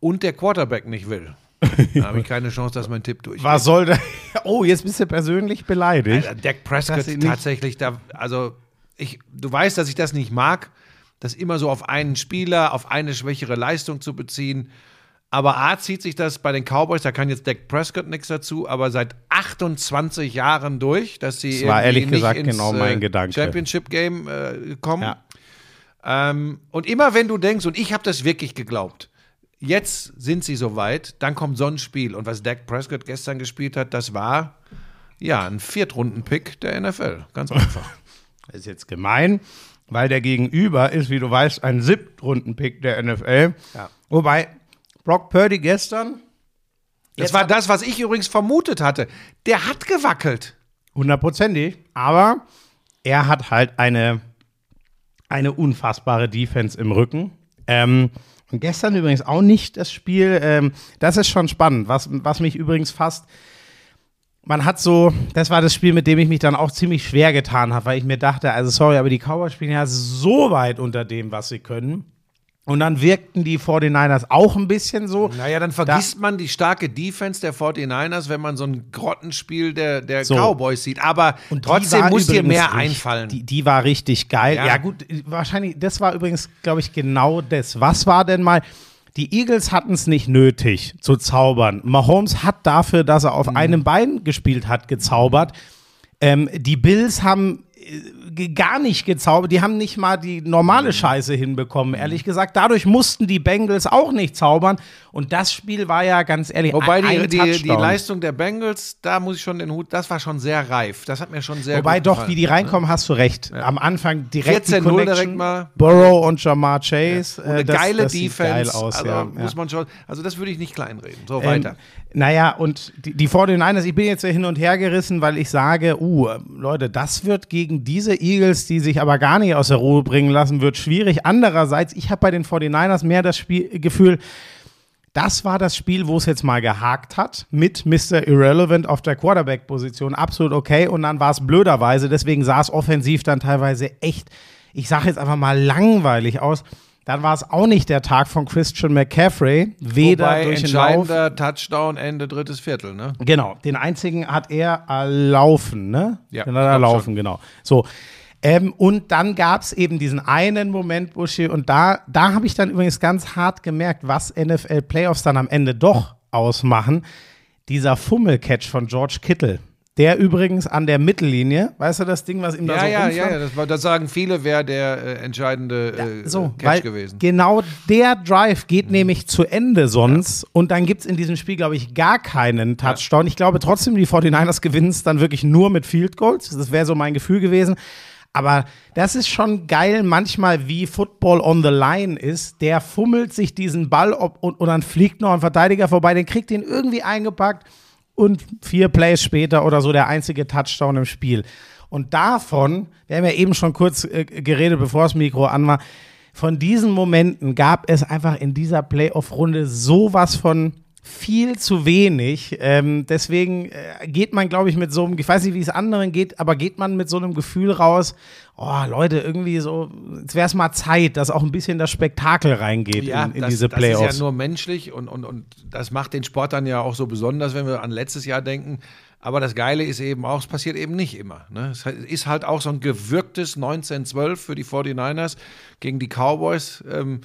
und der Quarterback nicht will, dann habe ich keine Chance, dass mein Tipp durchgeht. Was soll da? Oh, jetzt bist du persönlich beleidigt. Alter, Dak Prescott tatsächlich da, also ich, du weißt, dass ich das nicht mag, das immer so auf einen Spieler, auf eine schwächere Leistung zu beziehen. Aber A zieht sich das bei den Cowboys, da kann jetzt Dak Prescott nichts dazu, aber seit 28 Jahren durch, dass sie Das war ehrlich gesagt ins, genau mein äh, Gedanke. Championship Game äh, kommen. Ja. Ähm, und immer wenn du denkst, und ich habe das wirklich geglaubt, jetzt sind sie soweit, dann kommt so ein Spiel. Und was Dak Prescott gestern gespielt hat, das war ja ein Viertrunden-Pick der NFL. Ganz einfach. Das ist jetzt gemein, weil der Gegenüber ist, wie du weißt, ein Siebtrunden-Pick der NFL. Ja. Wobei Brock Purdy gestern Das war das, was ich übrigens vermutet hatte. Der hat gewackelt. hundertprozentig, aber er hat halt eine, eine unfassbare Defense im Rücken. Ähm, und gestern übrigens auch nicht das Spiel. Ähm, das ist schon spannend, was, was mich übrigens fast man hat so, das war das Spiel, mit dem ich mich dann auch ziemlich schwer getan habe, weil ich mir dachte, also sorry, aber die Cowboys spielen ja so weit unter dem, was sie können. Und dann wirkten die 49ers auch ein bisschen so. Naja, dann vergisst man die starke Defense der 49ers, wenn man so ein Grottenspiel der, der So. Cowboys sieht. Aber Und trotzdem muss dir mehr richtig- einfallen. Die, die war richtig geil. Ja. Ja. gut, wahrscheinlich, das war übrigens, glaube ich, genau das. Was war denn mal? Die Eagles hatten es nicht nötig zu zaubern. Mahomes hat dafür, dass er Mhm. auf einem Bein gespielt hat, gezaubert. Ähm, die Bills haben gar nicht gezaubert. Die haben nicht mal die Mhm. normale Scheiße hinbekommen, ehrlich gesagt. Dadurch mussten die Bengals auch nicht zaubern. Und das Spiel war ja ganz ehrlich Wobei die, die, die. Leistung der Bengals, da muss ich schon den Hut, das war schon sehr reif. Das hat mir schon sehr Wobei gut doch, gefallen. wie die reinkommen, hast du recht. Am Anfang direkt die 14-0 Connection. direkt mal. Burrow und Jamar Chase. Und eine äh, das, geile das Defense. Geil aus, also ja. muss ja. man schon, also das würde ich nicht kleinreden. So, Ähm, weiter. naja, und die, die 49ers, ich bin jetzt ja hin und her gerissen, weil ich sage, uh, Leute, das wird gegen diese Eagles, die sich aber gar nicht aus der Ruhe bringen lassen, wird schwierig. Andererseits, ich habe bei den 49ers mehr das Spiel, Gefühl, das war das Spiel, wo es jetzt mal gehakt hat, mit Mr. Irrelevant auf der Quarterback-Position. Absolut okay. Und dann war es blöderweise, deswegen sah es offensiv dann teilweise echt, ich sage jetzt einfach mal langweilig aus. Dann war es auch nicht der Tag von Christian McCaffrey. Weder Wobei durch den Lauf. entscheidender Touchdown Ende drittes Viertel, ne? Genau, den einzigen hat er erlaufen, ne? Ja, den hat er erlaufen, genau. So. Ähm, und dann gab es eben diesen einen Moment, Buschi, und da, da habe ich dann übrigens ganz hart gemerkt, was NFL-Playoffs dann am Ende doch ausmachen. Dieser Fummelcatch von George Kittle. Der übrigens an der Mittellinie, weißt du das Ding, was ihm da Ja, so ja, ja, ja, das, war, das sagen viele, wäre der äh, entscheidende äh, so, Catch gewesen. genau der Drive Mhm. geht nämlich zu Ende sonst und dann gibt es in diesem Spiel, glaube ich, gar keinen Touchdown. Ich glaube trotzdem, die 49ers gewinnen es dann wirklich nur mit Field Goals. Das wäre so mein Gefühl gewesen. Aber das ist schon geil, manchmal wie Football on the line ist. Der fummelt sich diesen Ball ob, und, und dann fliegt noch ein Verteidiger vorbei, den kriegt ihn irgendwie eingepackt und vier Plays später oder so der einzige Touchdown im Spiel. Und davon, wir haben ja eben schon kurz äh, geredet, bevor das Mikro an war, von diesen Momenten gab es einfach in dieser Playoff-Runde sowas von viel zu wenig. Ähm, deswegen äh, geht man, glaube ich, mit so einem, ich weiß nicht, wie es anderen geht, aber geht man mit so einem Gefühl raus, oh Leute, irgendwie so, jetzt wäre es mal Zeit, dass auch ein bisschen das Spektakel reingeht in, in das, diese das Playoffs. ist ja nur menschlich und, und, und das macht den Sport dann ja auch so besonders, wenn wir an letztes Jahr denken. Aber das Geile ist eben auch, es passiert eben nicht immer. Ne? Es ist halt auch so ein gewirktes 19-12 für die 49ers gegen die Cowboys. Ähm,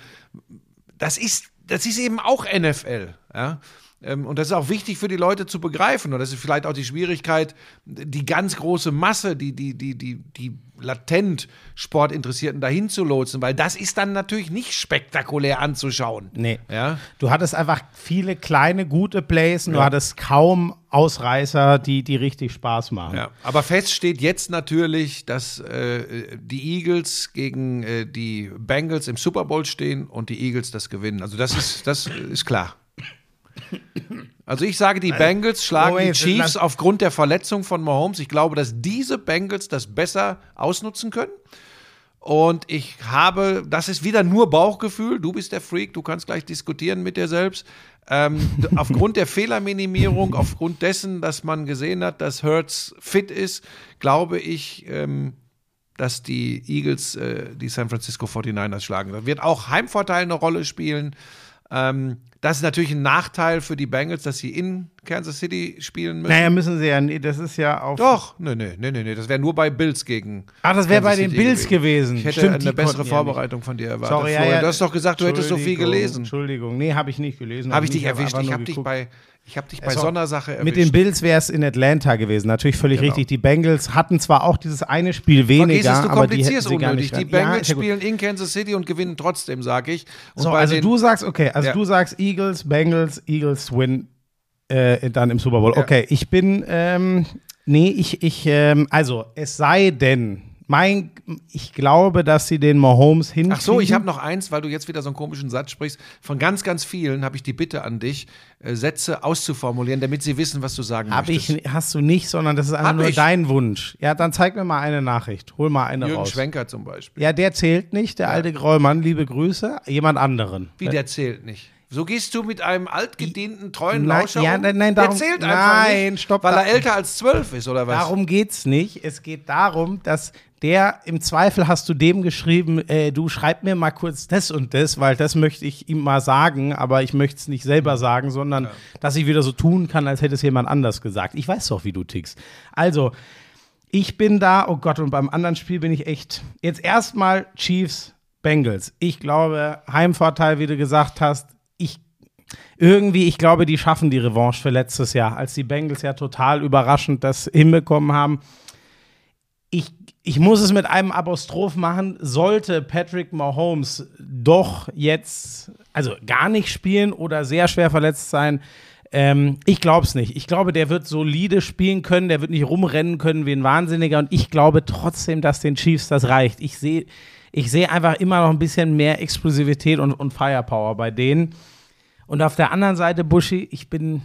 das, ist, das ist eben auch NFL. Ja? Ähm, Und das ist auch wichtig für die Leute zu begreifen. Und das ist vielleicht auch die Schwierigkeit, die ganz große Masse, die, die, die, die, die latent Sportinteressierten dahin zu lotsen, weil das ist dann natürlich nicht spektakulär anzuschauen. Nee. Ja? Du hattest einfach viele kleine, gute Plays und du hattest kaum Ausreißer, die, die richtig Spaß machen. Ja, aber fest steht jetzt natürlich, dass äh, die Eagles gegen äh, die Bengals im Super Bowl stehen und die Eagles das gewinnen. Also das ist, das ist klar. Also ich sage, die Bengals schlagen die Moment, Chiefs aufgrund der Verletzung von Mahomes. Ich glaube, dass diese Bengals das besser ausnutzen können. Und ich habe, das ist wieder nur Bauchgefühl. Du bist der Freak, du kannst gleich diskutieren mit dir selbst. Ähm, aufgrund der Fehlerminimierung, aufgrund dessen, dass man gesehen hat, dass Hurts fit ist, glaube ich, ähm, dass die Eagles äh, die San Francisco 49ers schlagen. Da wird auch Heimvorteil eine Rolle spielen. Ähm, das ist natürlich ein Nachteil für die Bengals, dass sie in Kansas City spielen müssen. Naja, müssen sie ja, nee, das ist ja auf. Doch, nee, nee, nee, nee. Das wäre nur bei Bills gegen. Ach, das wäre bei den City Bills gewesen. Ich hätte Stimmt, eine bessere konnten ja. Vorbereitung von dir erwartet. Sorry, ja, Florian. ja. Du hast doch gesagt, du hättest so viel gelesen. Entschuldigung, nee, habe ich nicht gelesen. Habe ich dich hab erwischt? Ich habe dich bei, ich hab dich bei So, Sondersache erwischt. Mit den Bills wäre es in Atlanta gewesen. Natürlich völlig Genau. richtig. Die Bengals hatten zwar auch dieses eine Spiel Vergiss weniger, es, du aber die hätten sie gar nicht. Die Ja, Bengals ja spielen in Kansas City und gewinnen trotzdem, sage ich. Und So, also du sagst, okay, also Ja. du sagst Eagles, Bengals, Eagles win äh, dann im Super Bowl. Ja. Okay, ich bin, ähm, nee, ich, ich, ähm, also es sei denn, mein, ich glaube, dass sie den Mahomes hinkriegen. Ach so, ich habe noch eins, weil du jetzt wieder so einen komischen Satz sprichst. Von ganz, ganz vielen habe ich die Bitte an dich, äh, Sätze auszuformulieren, damit sie wissen, was du sagen Hab ich, möchtest. hast du nicht, sondern das ist einfach nur ich. dein Wunsch. Ja, dann zeig mir mal eine Nachricht. Hol mal eine Jürgen raus. Schwenker zum Beispiel. Ja, der zählt nicht, der alte graue Mann, liebe Grüße. Jemand anderen. Wie, der zählt nicht. So gehst du mit einem altgedienten, treuen Nein, Lauscher ja, nein, nein, darum- der nein, nicht, stopp, weil er älter als zwölf ist, oder was? Darum geht's nicht. Es geht darum, dass der im Zweifel hast du dem geschrieben, äh, du schreib mir mal kurz das und das, weil das möchte ich ihm mal sagen, aber ich möchte es nicht selber sagen, sondern dass ich wieder so tun kann, als hätte es jemand anders gesagt. Ich weiß doch, wie du tickst. Also, ich bin da, oh Gott, und beim anderen Spiel bin ich echt. Jetzt erstmal Chiefs, Bengals. Ich glaube, Heimvorteil, wie du gesagt hast. Ich irgendwie, ich glaube, die schaffen die Revanche für letztes Jahr, als die Bengals ja total überraschend das hinbekommen haben. Ich, ich muss es mit einem Apostroph machen, sollte Patrick Mahomes doch jetzt, also gar nicht spielen oder sehr schwer verletzt sein, ähm, ich glaube es nicht. Ich glaube, der wird solide spielen können, der wird nicht rumrennen können wie ein Wahnsinniger und ich glaube trotzdem, dass den Chiefs das reicht. Ich sehe ich sehe einfach immer noch ein bisschen mehr Explosivität und, und Firepower bei denen. Und auf der anderen Seite, Buschi, ich bin.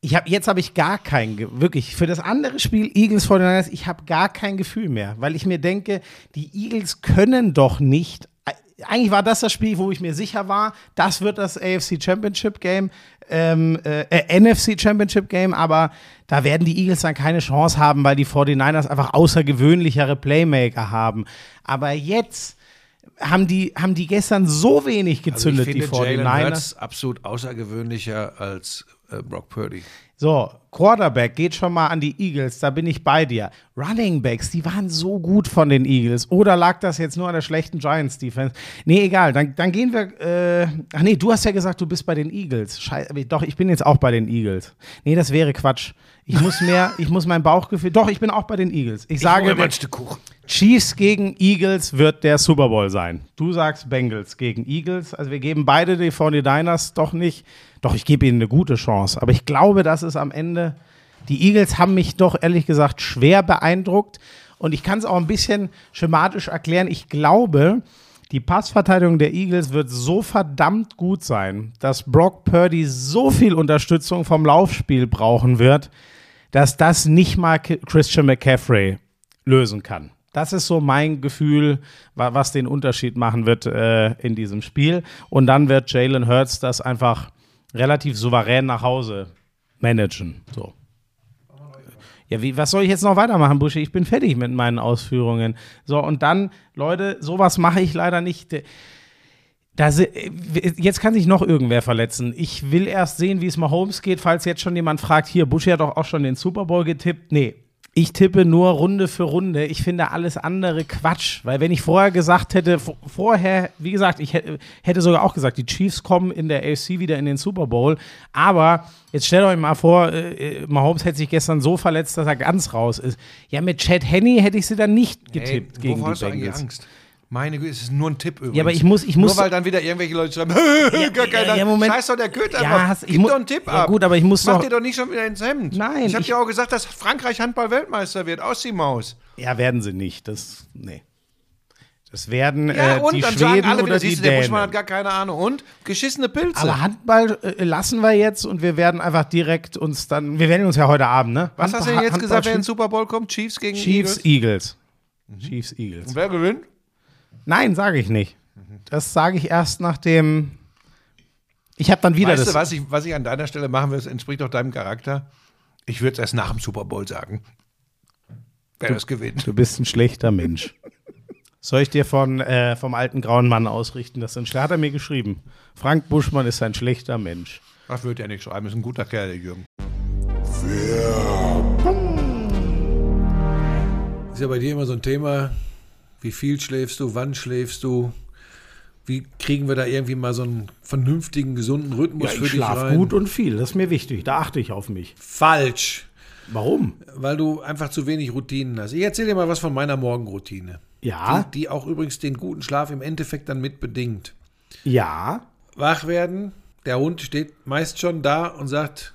Ich hab, jetzt habe ich gar kein, wirklich, für das andere Spiel Eagles 49ers, ich habe gar kein Gefühl mehr, weil ich mir denke, die Eagles können doch nicht, eigentlich war das das Spiel, wo ich mir sicher war, das wird das AFC Championship Game, ähm, äh, äh, NFC Championship Game, aber da werden die Eagles dann keine Chance haben, weil die 49ers einfach außergewöhnlichere Playmaker haben. Aber jetzt haben die, haben die gestern so wenig also ich gezündet, finde die Jalen 49ers. Hurts absolut außergewöhnlicher als äh, Brock Purdy. So, Quarterback geht schon mal an die Eagles, da bin ich bei dir. Running Backs, die waren so gut von den Eagles. Oder lag das jetzt nur an der schlechten Giants-Defense? Nee, egal. Dann, dann gehen wir. Äh, ach nee, du hast ja gesagt, du bist bei den Eagles. Scheiße, doch, ich bin jetzt auch bei den Eagles. Nee, das wäre Quatsch. Ich muss mehr, ich muss mein Bauchgefühl. Doch, ich bin auch bei den Eagles. Ich sage, der Chiefs gegen Eagles wird der Super Bowl sein. Du sagst Bengals gegen Eagles. Also wir geben beide die 49ers doch nicht. Doch, ich gebe ihnen eine gute Chance. Aber ich glaube, dass es am Ende. Die Eagles haben mich doch ehrlich gesagt schwer beeindruckt. Und ich kann es auch ein bisschen schematisch erklären. Ich glaube, die Passverteidigung der Eagles wird so verdammt gut sein, dass Brock Purdy so viel Unterstützung vom Laufspiel brauchen wird, dass das nicht mal Christian McCaffrey lösen kann. Das ist so mein Gefühl, wa- was den Unterschied machen wird äh, in diesem Spiel. Und dann wird Jalen Hurts das einfach relativ souverän nach Hause managen. So. Ja, wie, was soll ich jetzt noch weitermachen, Buschi? Ich bin fertig mit meinen Ausführungen. So, und dann, Leute, sowas mache ich leider nicht. Da, jetzt kann sich noch irgendwer verletzen. Ich will erst sehen, wie es Mahomes geht, falls jetzt schon jemand fragt, hier, Buschi hat doch auch schon den Super Bowl getippt. Nee, ich tippe nur Runde für Runde. Ich finde alles andere Quatsch, weil wenn ich vorher gesagt hätte, vorher, wie gesagt, ich hätte, sogar auch gesagt, die Chiefs kommen in der AFC wieder in den Super Bowl, aber jetzt stellt euch mal vor, äh, äh, Mahomes hätte sich gestern so verletzt, dass er ganz raus ist. Ja, mit Chad Henney hätte ich sie dann nicht getippt Ey, gegen die Bengals. Angst? Meine Güte, es ist nur ein Tipp übrigens. Ja, aber ich muss- ich muss- Nur weil dann wieder irgendwelche Leute schreiben, gar keiner, ja, Moment. scheiß doch der Köter Ja, hast- ich Gib doch einen Tipp Ja, ab. gut, aber ich muss Mach doch- dir doch nicht schon wieder ins Hemd. Nein, Ich habe dir auch gesagt, dass Frankreich Handball-Weltmeister wird. Aus die Maus. Ja, werden sie nicht. Das, nee. Das werden Ja, äh, und die dann sagen Schweden alle oder die du, der Buschmann hat gar keine Ahnung. Und geschissene Pilze. Aber Handball äh, lassen wir jetzt und wir werden einfach direkt uns dann, wir werden uns ja heute Abend, ne? Was hast du denn jetzt Handball- gesagt, wer ins Handball- Super Bowl kommt? Chiefs gegen Chiefs, Eagles? Eagles. Chiefs, Eagles. Und wer gewinnt? Nein, sage ich nicht. Das sage ich erst nach dem. Ich habe dann wieder Weißt das. du, was ich, was ich an deiner Stelle machen würde, entspricht auch deinem Charakter? Ich würde es erst nach dem Super Bowl sagen. Wer das gewinnt. Du bist ein schlechter Mensch. Soll ich dir von, äh, vom alten grauen Mann ausrichten? Das ist ein, hat er mir geschrieben. Frank Buschmann ist ein schlechter Mensch. Das wird er nicht schreiben. Ist ein guter Kerl, der Jürgen. Ist ja bei dir immer so ein Thema. Wie viel schläfst du? Wann schläfst du? Wie kriegen wir da irgendwie mal so einen vernünftigen, gesunden Rhythmus Ja, für ich dich schlafe rein? gut und viel. Das ist mir wichtig. Da achte ich auf mich. Falsch. Warum? Weil du einfach zu wenig Routinen hast. Ich erzähle dir mal was von meiner Morgenroutine. Ja, Die, die auch übrigens den guten Schlaf im Endeffekt dann mit bedingt. ja. Wach werden, der Hund steht meist schon da und sagt,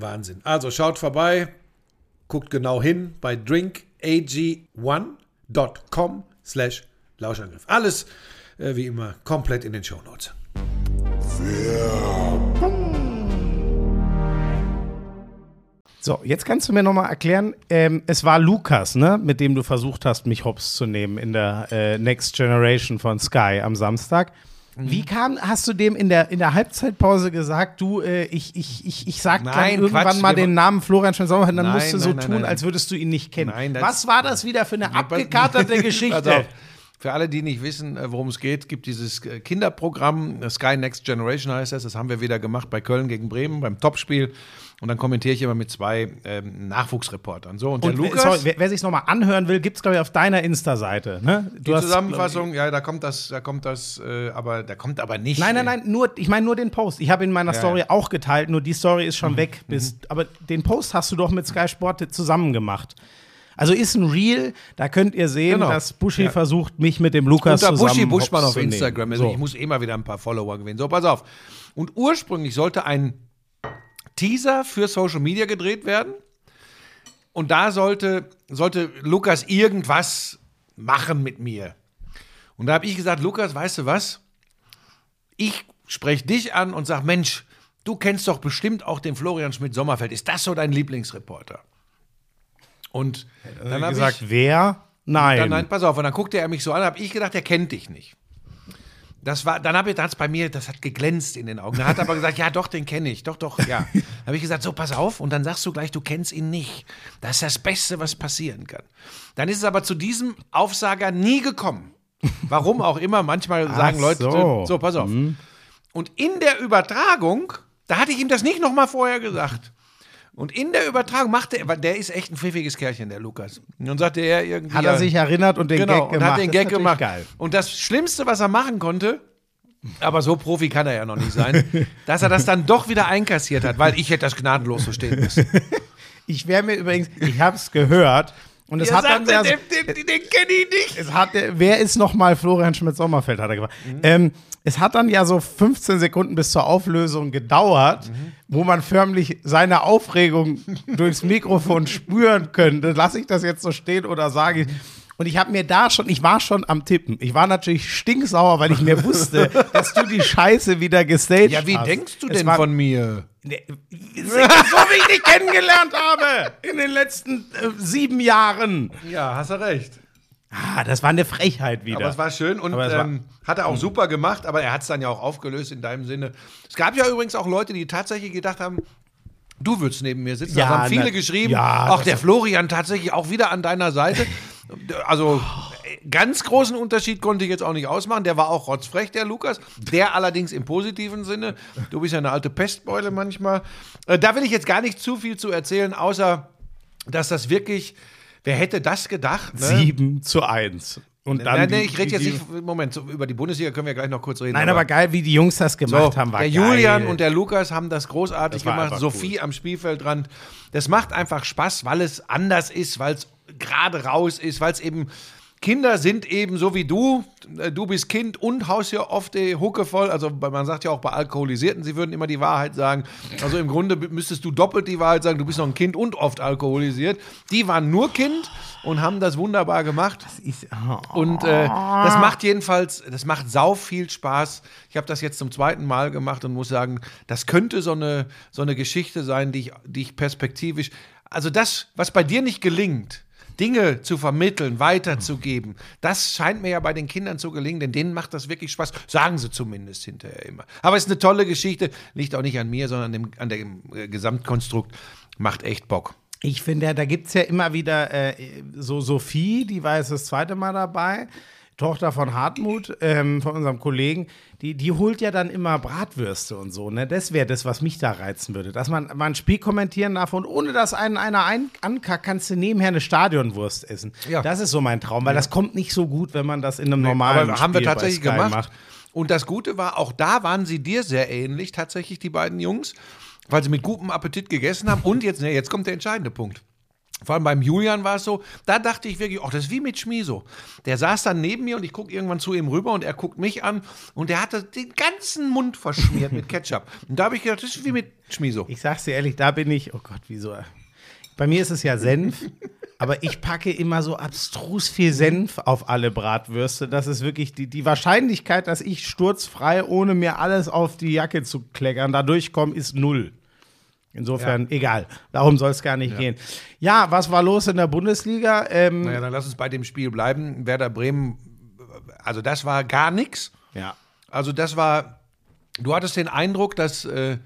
Wahnsinn. Also schaut vorbei, guckt genau hin bei drinkag1.com slash Lauschangriff. Alles äh, wie immer komplett in den Shownotes. So, jetzt kannst du mir nochmal erklären, ähm, es war Lukas, ne, mit dem du versucht hast, mich hops zu nehmen in der äh, Next Generation von Sky am Samstag. Wie kam, hast du dem in der, in der Halbzeitpause gesagt, du, äh, ich, ich, ich, ich sag dann Nein, irgendwann Quatsch, mal den Namen Florian Schmidt-Sommer, dann Nein, musst du so nein, tun, nein, nein. als würdest du ihn nicht kennen. Was war das wieder für eine abgekaterte Geschichte? Für alle, die nicht wissen, äh, worum es geht, gibt dieses äh, Kinderprogramm, äh, Sky Next Generation heißt das. Das haben wir wieder gemacht bei Köln gegen Bremen beim Topspiel. Und dann kommentiere ich immer mit zwei ähm, Nachwuchsreportern. So, und, Und der wer- Lukas, sorry, wer, wer sich nochmal anhören will, gibt es, glaube ich, auf deiner Insta-Seite. Ne? Die hast- Zusammenfassung, ja, da kommt das, da kommt das, äh, aber da kommt aber nicht. Nein, nein, nein, nur, ich meine nur den Post. Ich habe in meiner Ja, Story ja. Mhm. auch geteilt, nur die Story ist schon weg. Bis, Aber den Post hast du doch mit Sky Sport zusammen gemacht. Also ist ein Reel, da könnt ihr sehen, Genau. dass Buschi Ja. versucht, mich mit dem Lukas Unter zusammen Buschi Buschmann auf. Instagram. Also So. Ich muss eh mal wieder ein paar Follower gewinnen. So, pass auf. Und ursprünglich sollte ein Teaser für Social Media gedreht werden. Und da sollte, sollte Lukas irgendwas machen mit mir. Und da habe ich gesagt, Lukas, weißt du was? Ich spreche dich an und sag, Mensch, du kennst doch bestimmt auch den Florian Schmidt-Sommerfeld. Ist das so dein Lieblingsreporter? Und dann habe gesagt, ich, wer? Nein. dann, nein, pass auf. Und dann guckte er mich so an, habe ich gedacht, er kennt dich nicht. Das war, dann habe ich, das bei mir, das hat geglänzt in den Augen. Dann hat er aber gesagt, ja, doch, den kenne ich, doch, doch, ja. Habe ich gesagt, so, pass auf. Und dann sagst du gleich, du kennst ihn nicht. Das ist das Beste, was passieren kann. Dann ist es aber zu diesem Aufsager nie gekommen. Warum auch immer. Manchmal sagen Ach Leute, so. so, pass auf. Und in der Übertragung, da hatte ich ihm das nicht nochmal vorher gesagt. Und in der Übertragung machte er, weil der ist echt ein pfiffiges Kerlchen, der Lukas. Und dann sagte er irgendwie. Hat er sich erinnert und den genau, Gag gemacht. und hat den Gag gemacht. Geil. Und das Schlimmste, was er machen konnte, aber so Profi kann er ja noch nicht sein, dass er das dann doch wieder einkassiert hat, weil ich hätte das gnadenlos so stehen müssen. Ich wäre mir übrigens, ich habe es gehört und es hat dann den, den, den kenne ich nicht. es hat, wer ist nochmal Florian Schmidt-Sommerfeld, hat er gefragt. Mhm. Ähm, es hat dann ja so 15 Sekunden bis zur Auflösung gedauert, Mhm. wo man förmlich seine Aufregung durchs Mikrofon spüren könnte. Lasse ich das jetzt so stehen oder sage ich. Und ich habe mir da schon, ich war schon am Tippen. Ich war natürlich stinksauer, weil ich mir wusste, dass du die Scheiße wieder gestaged Ja, wie hast. denkst du Es denn von mir? Nee, so wie ich dich kennengelernt habe in den letzten äh, sieben Jahren. Ja, hast du recht. Ah, das war eine Frechheit wieder. Aber es war schön und war- ähm, hat er auch super gemacht, aber er hat es dann ja auch aufgelöst in deinem Sinne. Es gab ja übrigens auch Leute, die tatsächlich gedacht haben, du würdest neben mir sitzen. Ja, das haben viele na- geschrieben. ja, auch der Florian tatsächlich auch wieder an deiner Seite. Also äh, ganz großen Unterschied konnte ich jetzt auch nicht ausmachen. Der war auch rotzfrech, der Lukas. Der allerdings im positiven Sinne. Du bist ja eine alte Pestbeule manchmal. Äh, da will ich jetzt gar nicht zu viel zu erzählen, außer dass das wirklich, wer hätte das gedacht? Ne? 7 zu 1. Und dann Nein, nein, ich rede jetzt nicht, Moment, so, über die Bundesliga können wir gleich noch kurz reden. Nein, aber geil, wie die Jungs das gemacht so, haben, war der geil. Julian und der Lukas haben das großartig Das gemacht. Sophie gut. am Spielfeldrand. Das macht einfach Spaß, weil es anders ist, weil es gerade raus ist, weil es eben Kinder sind eben so wie du. Du bist Kind und haust hier oft die Hucke voll. Also man sagt ja auch bei Alkoholisierten, sie würden immer die Wahrheit sagen. Also im Grunde müsstest du doppelt die Wahrheit sagen. Du bist noch ein Kind und oft alkoholisiert. Die waren nur Kind und haben das wunderbar gemacht. Ich, oh. Und äh, das macht jedenfalls, das macht sau viel Spaß. Ich habe das jetzt zum zweiten Mal gemacht und muss sagen, das könnte so eine, so eine Geschichte sein, die ich, die ich perspektivisch, also das, was bei dir nicht gelingt, Dinge zu vermitteln, weiterzugeben, das scheint mir ja bei den Kindern zu gelingen, denn denen macht das wirklich Spaß. Sagen sie zumindest hinterher immer. Aber es ist eine tolle Geschichte, liegt auch nicht an mir, sondern dem, an dem äh, Gesamtkonstrukt. Macht echt Bock. Ich finde, da gibt es ja immer wieder äh, so Sophie, die war jetzt das zweite Mal dabei, Tochter von Hartmut, ähm, von unserem Kollegen, die, die holt ja dann immer Bratwürste und so. Ne? Das wäre das, was mich da reizen würde. Dass man mal ein Spiel kommentieren darf und ohne dass einen einer ein ankackt, kannst du nebenher eine Stadionwurst essen. Ja. Das ist so mein Traum, weil das kommt nicht so gut, wenn man das in einem normalen Aber haben wir Spiel tatsächlich gemacht. macht. Und das Gute war, auch da waren sie dir sehr ähnlich, tatsächlich, die beiden Jungs, weil sie mit gutem Appetit gegessen haben. Und jetzt, ne, jetzt kommt der entscheidende Punkt. Vor allem beim Julian war es so, da dachte ich wirklich, ach, das ist wie mit Schmiso. Der saß dann neben mir und ich gucke irgendwann zu ihm rüber und er guckt mich an und der hatte den ganzen Mund verschmiert mit Ketchup. Und da habe ich gedacht, das ist wie mit Schmiso. Ich sag's dir ehrlich, da bin ich, oh Gott, wieso? Bei mir ist es ja Senf, aber ich packe immer so abstrus viel Senf auf alle Bratwürste. Das ist wirklich die, die Wahrscheinlichkeit, dass ich sturzfrei, ohne mir alles auf die Jacke zu kleckern, da durchkomme, ist null. Insofern, egal. Darum soll es gar nicht gehen. Ja, was war los in der Bundesliga? Ähm, Naja, dann lass uns bei dem Spiel bleiben. Werder Bremen, also das war gar nichts. ja. Also das war, du hattest den Eindruck, dass, äh,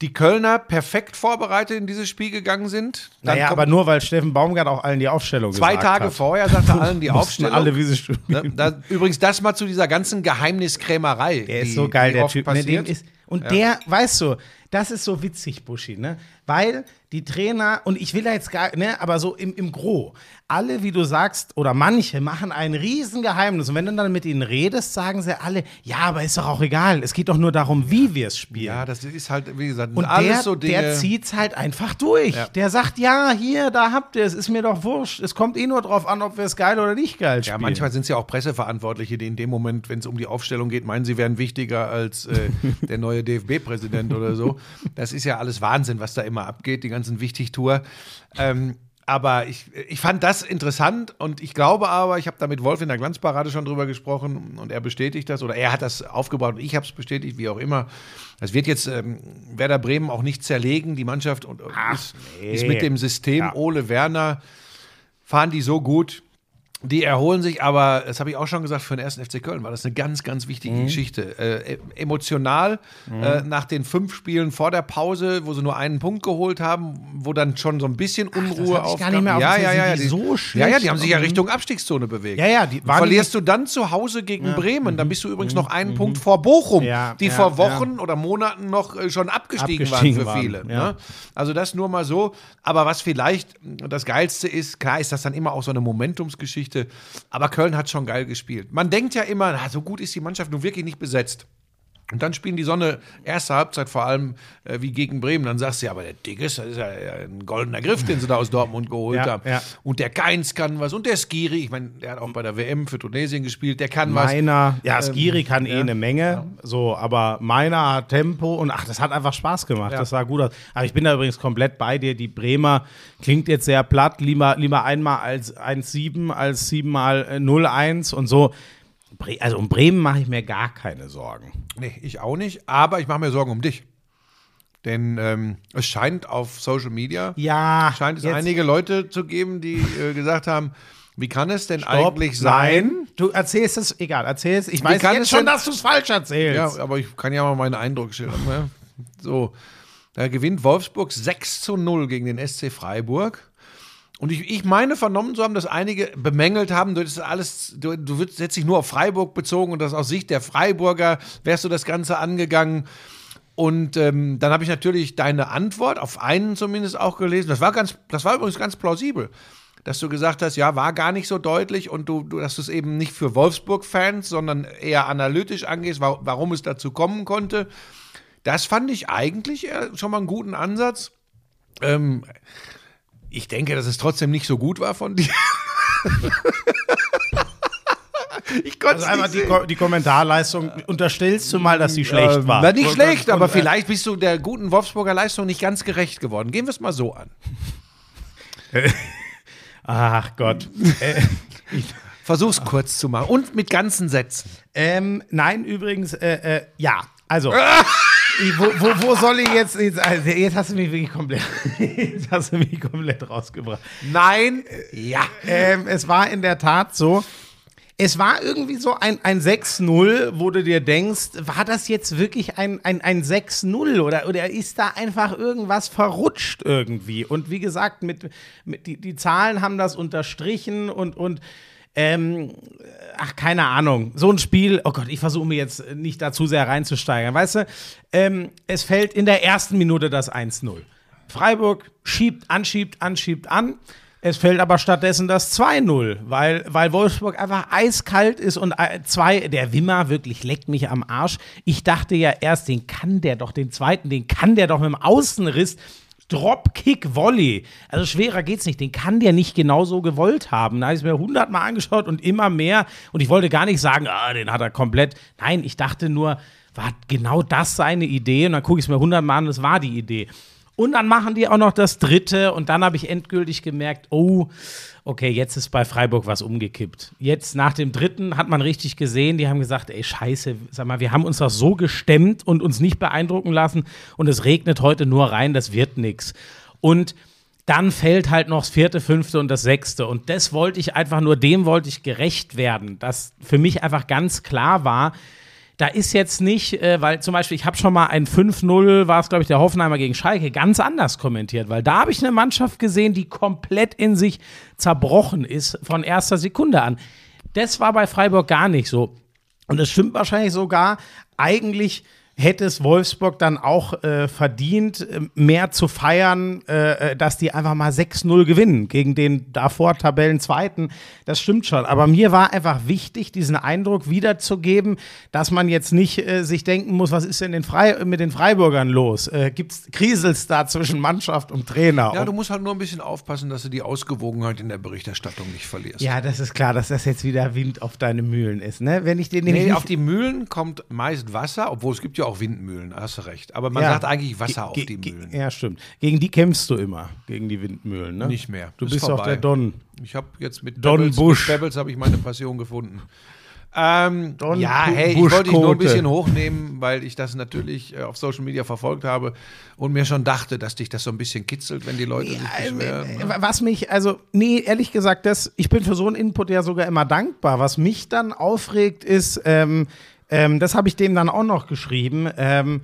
die Kölner perfekt vorbereitet in dieses Spiel gegangen sind. Dann Naja, aber nur weil Steffen Baumgart auch allen die Aufstellung zwei gesagt Tage hat. vorher sagte allen die Aufstellung. alle, wie sie spielen. Ne, da, übrigens, das mal zu dieser ganzen Geheimniskrämerei. Der ist die- so geil, der Typ. Ne, passiert. ist, und der, weißt du, das ist so witzig, Buschi, ne? Weil die Trainer, und ich will da jetzt gar, ne, aber so im, im Gro, alle, wie du sagst, oder manche machen ein Riesengeheimnis. Und wenn du dann mit ihnen redest, sagen sie alle, ja, aber ist doch auch egal. Es geht doch nur darum, wie wir es spielen. ja, das ist halt, wie gesagt, Und alles der, so Dinge. der zieht's halt einfach durch. Ja. Der sagt, ja, hier, da habt ihr es, ist mir doch wurscht. Es kommt eh nur drauf an, ob wir es geil oder nicht geil spielen. Ja, manchmal sind es ja auch Presseverantwortliche, die in dem Moment, wenn es um die Aufstellung geht, meinen, sie wären wichtiger als äh, der neue DFB-Präsident oder so. Das ist ja alles Wahnsinn, was da immer abgeht, die ganzen Wichtigtour. Ähm, aber ich, ich fand das interessant und ich glaube aber, ich habe da mit Wolf in der Glanzparade schon drüber gesprochen und er bestätigt das oder er hat das aufgebaut und ich habe es bestätigt, wie auch immer. Das wird jetzt ähm, Werder Bremen auch nicht zerlegen. Die Mannschaft und, und ist, nee. ist mit dem System Ja. Ole Werner fahren die so gut. Die erholen sich, aber das habe ich auch schon gesagt, für den ersten FC Köln war das eine ganz, ganz wichtige Mhm. Geschichte. Äh, e- emotional äh, nach den fünf Spielen vor der Pause, wo sie nur einen Punkt geholt haben, wo dann schon so ein bisschen Unruhe hab ich aufkam. gar nicht mehr auf ja, ja, ja, Sind die, so ja, ja, die haben sich ja Mhm. Richtung Abstiegszone bewegt. Ja, ja, die waren verlierst du dann zu Hause gegen Bremen, dann bist du übrigens noch einen Punkt vor Bochum, Mhm. Ja, die ja, vor Wochen oder Monaten noch äh, schon abgestiegen, Abgestiegen waren für waren, viele. ja. Ne? Also das nur mal so. Aber was vielleicht das Geilste ist, klar ist das dann immer auch so eine Momentumsgeschichte, aber Köln hat schon geil gespielt. Man denkt ja immer, na, so gut ist die Mannschaft nun wirklich nicht besetzt. Und dann spielen die Sonne erste Halbzeit vor allem äh, wie gegen Bremen. Dann sagst du ja, aber der Digges, das ist ja ein goldener Griff, den sie da aus Dortmund geholt Ja, haben. ja. Und der Keins kann was. Und der Skiri, ich meine, der hat auch bei der WM für Tunesien gespielt, der kann was. Meiner, ja, Ähm, Skiri kann eh eine Menge, so, aber meiner hat Tempo und ach, das hat einfach Spaß gemacht. Ja. Das sah gut aus. Aber ich bin da übrigens komplett bei dir. Die Bremer klingt jetzt sehr platt, lieber, lieber einmal als 1-7 als 7 mal äh, 0-1 und so. Also um Bremen mache ich mir gar keine Sorgen. Nee, ich auch nicht, aber ich mache mir Sorgen um dich. Denn ähm, es scheint auf Social Media, Ja, scheint es jetzt- einige Leute zu geben, die äh, gesagt haben, wie kann es denn Stopp, eigentlich sein? Nein, du erzählst es, egal, erzählst. Ich weiß jetzt schon, denn- dass du es falsch erzählst. Ja, aber ich kann ja mal meinen Eindruck schildern. Ne? So, da gewinnt Wolfsburg 6 zu 0 gegen den SC Freiburg. Und ich, ich meine vernommen zu haben, dass einige bemängelt haben, du, ist alles, du, du jetzt dich nur auf Freiburg bezogen und das aus Sicht der Freiburger wärst du das Ganze angegangen. Und ähm, dann habe ich natürlich deine Antwort auf einen zumindest auch gelesen. Das war ganz, das war übrigens ganz plausibel, dass du gesagt hast, ja, war gar nicht so deutlich und du, du dass du es eben nicht für Wolfsburg-Fans, sondern eher analytisch angehst, wa warum es dazu kommen konnte. Das fand ich eigentlich äh, schon mal einen guten Ansatz. Ähm, ich denke, dass es trotzdem nicht so gut war von dir. ich konnte Also einmal die, Ko- die Kommentarleistung, unterstellst du mal, dass sie schlecht war. War nicht schlecht, aber Und, äh, vielleicht bist du der guten Wolfsburger Leistung nicht ganz gerecht geworden. Gehen wir es mal so an. Ach Gott. Versuch's kurz zu machen und mit ganzen Sätzen. ähm, nein, übrigens, äh, äh, ja, also. Wo, wo, wo soll ich jetzt, jetzt, also jetzt hast du mich wirklich komplett, jetzt hast du mich komplett rausgebracht. Nein, ja. Ähm, es war in der Tat so, es war irgendwie so ein, ein 6-0, wo du dir denkst, war das jetzt wirklich ein, ein, ein 6-0 oder, oder ist da einfach irgendwas verrutscht irgendwie? Und wie gesagt, mit, mit die, die Zahlen haben das unterstrichen und, und ähm, ach, keine Ahnung. So ein Spiel, oh Gott, ich versuche mir jetzt nicht da zu sehr reinzusteigern. Weißt du, ähm, es fällt in der ersten Minute das 1-0. Freiburg schiebt, anschiebt, anschiebt an. Es fällt aber stattdessen das 2-0, weil, weil Wolfsburg einfach eiskalt ist und äh, zwei, der Wimmer wirklich leckt mich am Arsch. Ich dachte ja erst, den kann der doch, den zweiten, den kann der doch mit dem Außenriss. Dropkick Volley. Also schwerer geht's nicht. Den kann der nicht genauso gewollt haben. Da habe ich es mir hundertmal angeschaut und immer mehr. Und ich wollte gar nicht sagen, ah, den hat er komplett. Nein, ich dachte nur, war genau das seine Idee? Und dann gucke ich es mir hundertmal an, das war die Idee. Und dann machen die auch noch das dritte und dann habe ich endgültig gemerkt, oh, okay, jetzt ist bei Freiburg was umgekippt. Jetzt nach dem dritten hat man richtig gesehen, die haben gesagt, ey, scheiße, sag mal, wir haben uns doch so gestemmt und uns nicht beeindrucken lassen und es regnet heute nur rein, das wird nix. Und dann fällt halt noch das vierte, fünfte und das sechste. Und das wollte ich einfach nur, dem wollte ich gerecht werden, dass für mich einfach ganz klar war, da ist jetzt nicht, äh, weil zum Beispiel, ich habe schon mal ein 5-0, war es glaube ich der Hoffenheimer gegen Schalke, ganz anders kommentiert, weil da habe ich eine Mannschaft gesehen, die komplett in sich zerbrochen ist von erster Sekunde an. Das war bei Freiburg gar nicht so. Und es stimmt wahrscheinlich sogar, eigentlich hätte es Wolfsburg dann auch äh, verdient, mehr zu feiern, äh, äh, dass die einfach mal 6-0 gewinnen gegen den davor Tabellenzweiten. Das stimmt schon. Aber mir war einfach wichtig, diesen Eindruck wiederzugeben, dass man jetzt nicht äh, sich denken muss, was ist denn den mit den Freiburgern los? Äh, gibt's Krisels da zwischen Mannschaft und Trainer? Ja, du musst halt nur ein bisschen aufpassen, dass du die Ausgewogenheit in der Berichterstattung nicht verlierst. ja, das ist klar, dass das jetzt wieder Wind auf deine Mühlen ist, ne? Wenn ich den Nee, auf die Mühlen kommt meist Wasser, obwohl es gibt ja auch Windmühlen, hast du recht. Aber man Ja. sagt eigentlich Wasser auf die ge- Mühlen. Ja, stimmt. Gegen die kämpfst du immer, gegen die Windmühlen, ne? Nicht mehr. Du Ist bist vorbei. auch der Don. Ich habe jetzt mit Don Pebbles, Busch. mit Pebbles habe ich meine Passion gefunden. Ähm, Don ja, hey, ich wollte dich nur ein bisschen hochnehmen, weil ich das natürlich äh, auf Social Media verfolgt habe und mir schon dachte, dass dich das so ein bisschen kitzelt, wenn die Leute sich beschweren. ne? Äh, Was mich, also, nee, ehrlich gesagt, das, ich bin für so einen Input ja sogar immer dankbar. Was mich dann aufregt, ist, ähm, ähm, das habe ich dem dann auch noch geschrieben, ähm,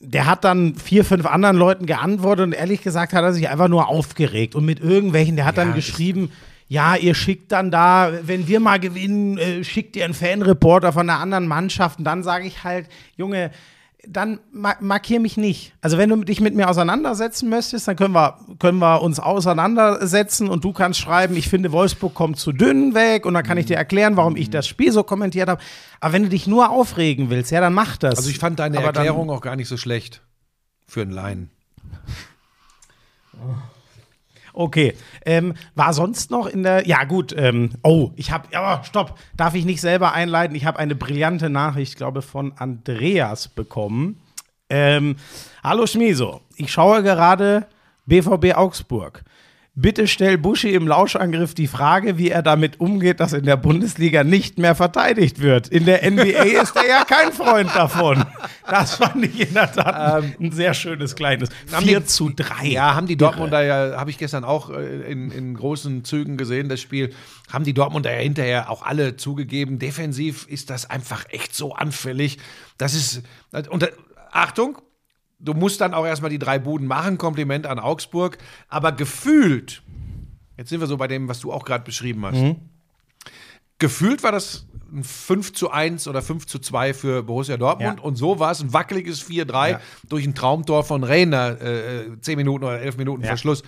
der hat dann vier, fünf anderen Leuten geantwortet und ehrlich gesagt hat er sich einfach nur aufgeregt und mit irgendwelchen, der hat Ja, dann geschrieben, ja, ihr schickt dann da, wenn wir mal gewinnen, äh, schickt ihr einen Fanreporter von einer anderen Mannschaft und dann sage ich halt, Junge, dann ma markier mich nicht. Also wenn du dich mit mir auseinandersetzen möchtest, dann können wir, können wir uns auseinandersetzen und du kannst schreiben, ich finde, Wolfsburg kommt zu dünn weg und dann kann ich dir erklären, warum ich das Spiel so kommentiert habe. Aber wenn du dich nur aufregen willst, ja, dann mach das. Also ich fand deine Aber Erklärung auch gar nicht so schlecht für einen Laien. Okay. Ähm, war sonst noch in der. Ja, gut. Ähm, oh, ich habe. Ja, stopp. Darf ich nicht selber einleiten? Ich habe eine brillante Nachricht, glaube von Andreas bekommen. Ähm, Hallo Schmieso. Ich schaue gerade BVB Augsburg. Bitte stell Buschi im Lauschangriff die Frage, wie er damit umgeht, dass in der Bundesliga nicht mehr verteidigt wird. In der NBA ist er ja kein Freund davon. Das fand ich in der Tat ein sehr schönes kleines. 4 zu 3. Ja, haben die Dortmunder ja, habe ich gestern auch äh, in, in großen Zügen gesehen, das Spiel, haben die Dortmunder ja hinterher auch alle zugegeben. Defensiv ist das einfach echt so anfällig. Das ist, und äh, Achtung, du musst dann auch erstmal die drei Buden machen, Kompliment an Augsburg, aber gefühlt, jetzt sind wir so bei dem, was du auch gerade beschrieben hast, gefühlt war das ein 5 zu 1 oder 5 zu 2 für Borussia Dortmund Ja. und so war es ein wackeliges 4-3 Ja. durch ein Traumtor von Reiner, äh, 10 Minuten oder 11 Minuten Ja. Verschluss.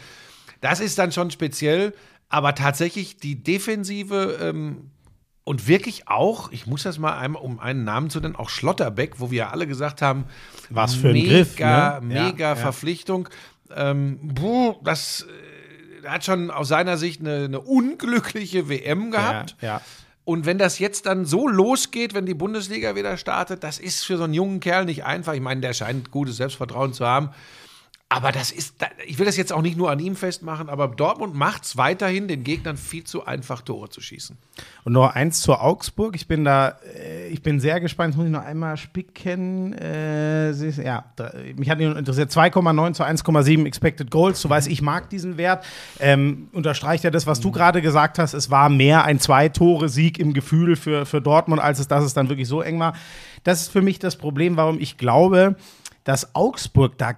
Das ist dann schon speziell, aber tatsächlich die Defensive ähm, und wirklich auch, ich muss das mal einmal, um einen Namen zu nennen, auch Schlotterbeck, wo wir ja alle gesagt haben, Was für ein mega, Griff, ne? Mega ja. Verpflichtung. Ähm, puh, das äh, hat schon aus seiner Sicht eine, eine unglückliche WM gehabt. Ja. Und wenn das jetzt dann so losgeht, wenn die Bundesliga wieder startet, das ist für so einen jungen Kerl nicht einfach. Ich meine, der scheint gutes Selbstvertrauen zu haben. Aber das ist, ich will das jetzt auch nicht nur an ihm festmachen, aber Dortmund macht es weiterhin, den Gegnern viel zu einfach Tore zu schießen. Und noch eins zur Augsburg. Ich bin da, äh, ich bin sehr gespannt. Jetzt muss ich noch einmal spicken. Äh, ja, mich hat nur interessiert 2,9 zu 1,7 Expected Goals. Du weißt, ich mag diesen Wert. Ähm, unterstreicht ja das, was du gerade gesagt hast. Es war mehr ein Zwei-Tore-Sieg im Gefühl für, für Dortmund, als es, dass es dann wirklich so eng war. Das ist für mich das Problem, warum ich glaube, dass Augsburg da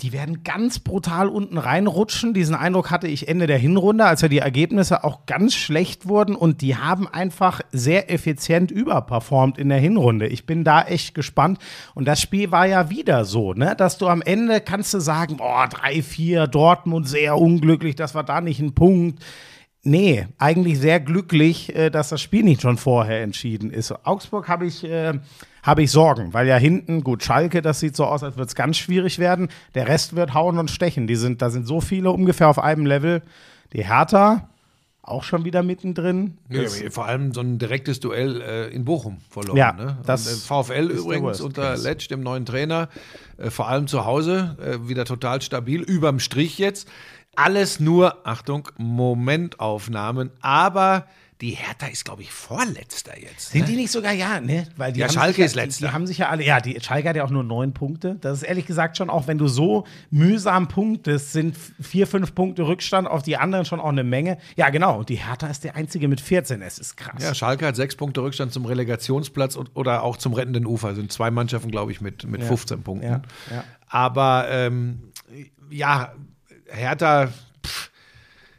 die werden ganz brutal unten reinrutschen. Diesen Eindruck hatte ich Ende der Hinrunde, als ja die Ergebnisse auch ganz schlecht wurden und die haben einfach sehr effizient überperformt in der Hinrunde. Ich bin da echt gespannt. Und das Spiel war ja wieder so, ne? dass du am Ende kannst du sagen, boah, 3-4, Dortmund sehr unglücklich, das war da nicht ein Punkt. Nee, eigentlich sehr glücklich, äh, dass das Spiel nicht schon vorher entschieden ist. Augsburg habe ich, äh, habe ich Sorgen, weil ja hinten, gut, Schalke, das sieht so aus, als würde es ganz schwierig werden. Der Rest wird hauen und stechen. Die sind, da sind so viele ungefähr auf einem Level. Die Hertha, auch schon wieder mittendrin. Ja, vor allem so ein direktes Duell äh, in Bochum verloren. Ja, ne? das äh, VfL übrigens unter. Letsch, dem neuen Trainer, äh, vor allem zu Hause, äh, wieder total stabil, überm Strich jetzt. Alles nur, Achtung, Momentaufnahmen, aber die Hertha ist, glaube ich, Vorletzter jetzt. Sind ne? die nicht sogar, ja, ne? Weil die Ja, Schalke sich ja, ist letzter. Die, die haben sich ja alle, ja, die Schalke hat ja auch nur neun Punkte. Das ist ehrlich gesagt schon, auch wenn du so mühsam punktest, sind vier, fünf Punkte Rückstand auf die anderen schon auch eine Menge. Ja, genau. Und die Hertha ist der einzige mit 14. Es ist krass. Ja, Schalke hat sechs Punkte Rückstand zum Relegationsplatz und, oder auch zum rettenden Ufer. Sind zwei Mannschaften, glaube ich, mit, mit 15 Punkten. Ja, ja. Aber ähm, ja, Hertha, pff,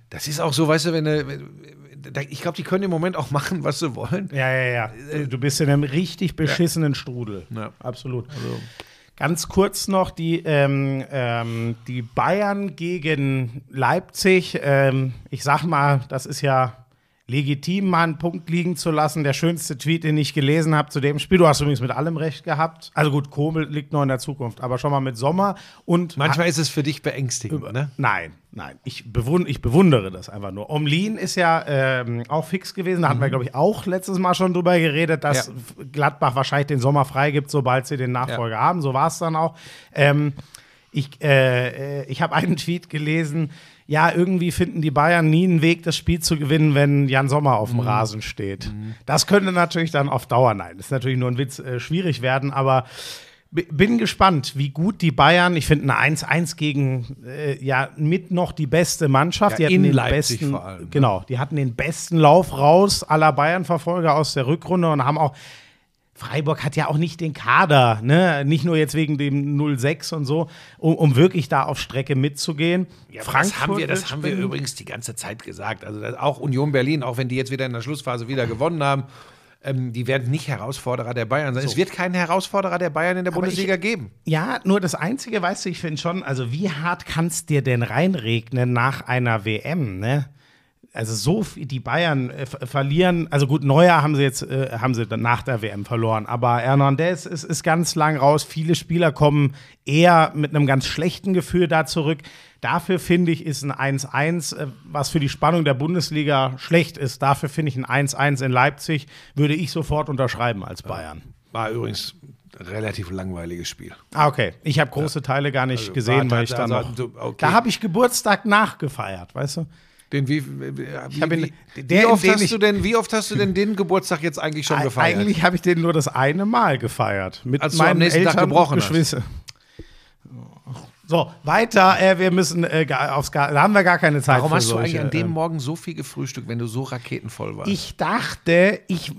das ist auch so, weißt du, wenn du. Ich glaube, die können im Moment auch machen, was sie wollen. Ja, ja, ja. Du, du bist in einem richtig beschissenen Strudel. Ja. Absolut. Ganz kurz noch die, ähm, ähm, die Bayern gegen Leipzig. Ähm, ich sag mal, das ist ja legitim, mal einen Punkt liegen zu lassen. Der schönste Tweet, den ich gelesen habe zu dem Spiel. Du hast übrigens mit allem recht gehabt. Also gut, Kobel liegt noch in der Zukunft, aber schon mal mit Sommer und Manchmal ist es für dich beängstigend, ne? Nein, nein. Ich, bewund ich bewundere das einfach nur. Omlin ist ja ähm, auch fix gewesen. Da hatten wir, glaube ich, auch letztes Mal schon drüber geredet, dass Ja. Gladbach wahrscheinlich den Sommer freigibt, sobald sie den Nachfolger haben. So war es dann auch. Ähm, ich äh, äh, ich habe einen Tweet gelesen. Ja, irgendwie finden die Bayern nie einen Weg, das Spiel zu gewinnen, wenn Jan Sommer auf dem Rasen steht. Das könnte natürlich dann auf Dauer, nein, das ist natürlich nur ein Witz, äh, schwierig werden, aber Bin gespannt, wie gut die Bayern, ich finde eine 1-1 gegen äh, ja mit noch die beste Mannschaft. Ja, die hatten in den Leipzig besten, allem, ne? Genau, die hatten den besten Lauf raus aller Bayern-Verfolger aus der Rückrunde und haben auch Freiburg hat ja auch nicht den Kader, ne? nicht nur jetzt wegen dem 0-6 und so, um, um wirklich da auf Strecke mitzugehen. Ja, aber das haben wir, das haben wir übrigens die ganze Zeit gesagt. Also auch Union Berlin, auch wenn die jetzt wieder in der Schlussphase wieder gewonnen haben, ähm, die werden nicht Herausforderer der Bayern sein. Es wird keinen Herausforderer der Bayern in der Bundesliga geben. Ja, nur das Einzige, weißt du, ich finde schon, also wie hart kann es dir denn reinregnen nach einer WM, ne? Also so viel, die Bayern äh, ver- verlieren, also gut, Neuer haben sie jetzt, äh, haben sie nach der WM verloren, aber Hernandez ist, ist ganz lang raus. Viele Spieler kommen eher mit einem ganz schlechten Gefühl da zurück. Dafür finde ich, ist ein 1-1, äh, was für die Spannung der Bundesliga schlecht ist. Dafür finde ich ein 1-1 in Leipzig, würde ich sofort unterschreiben als Bayern. War übrigens ein relativ langweiliges Spiel. Ah, okay. Ich habe große Teile gar nicht gesehen, war weil ich dann also- noch. okay. Da habe ich Geburtstag nachgefeiert, weißt du? Den wie, wie, ihn- wie, wie, oft hast ich- du denn, wie oft hast du denn den Geburtstag jetzt eigentlich schon gefeiert? Eigentlich habe ich den nur das eine Mal gefeiert. Mit Als du meinen Eltern gebrochen. Geschwister. So, weiter. Äh, wir müssen äh, aufs Gar Da haben wir gar keine Zeit Warum für hast du solche, eigentlich an dem ähm, Morgen so viel gefrühstückt, wenn du so raketenvoll warst? Ich dachte, ich.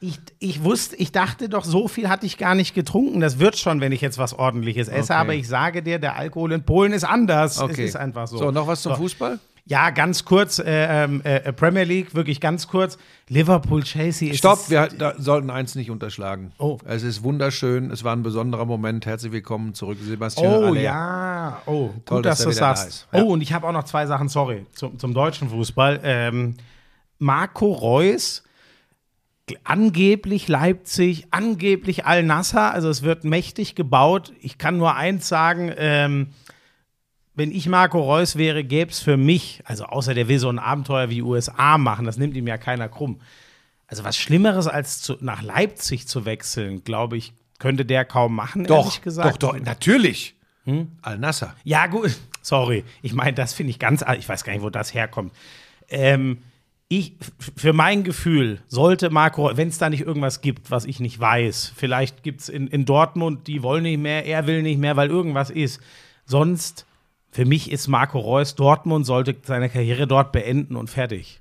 Ich, ich wusste, ich dachte doch, so viel hatte ich gar nicht getrunken. Das wird schon, wenn ich jetzt was ordentliches esse. Okay. Aber ich sage dir, der Alkohol in Polen ist anders. okay. Es ist einfach so. So, noch was zum Fußball? Ja, ganz kurz, äh, ähm, äh, Premier League, wirklich ganz kurz. Liverpool, Chelsea ist. Stopp, wir da sollten eins nicht unterschlagen. Oh. Es ist wunderschön, es war ein besonderer Moment. Herzlich willkommen zurück, Sebastian. Oh Aller. ja, oh, Toll, gut, dass dass, du da sagst. Ja. Oh, und ich habe auch noch zwei Sachen, sorry, zum, zum deutschen Fußball. Ähm, Marco Reus, angeblich Leipzig, angeblich Al-Nassr, also es wird mächtig gebaut. Ich kann nur eins sagen, ähm, wenn ich Marco Reus wäre, gäbe es für mich, also außer der will so ein Abenteuer wie USA machen, das nimmt ihm ja keiner krumm. Also was Schlimmeres als zu, nach Leipzig zu wechseln, glaube ich, könnte der kaum machen, Doch, ehrlich gesagt. doch, doch, natürlich. Hm? Al-Nasser. Ja, gut. Sorry. Ich meine, das finde ich ganz. Ich weiß gar nicht, wo das herkommt. Ähm, ich, für mein Gefühl, sollte Marco, wenn es da nicht irgendwas gibt, was ich nicht weiß, vielleicht gibt es in, in Dortmund, die wollen nicht mehr, er will nicht mehr, weil irgendwas ist. Sonst, für mich ist Marco Reus Dortmund, sollte seine Karriere dort beenden und fertig.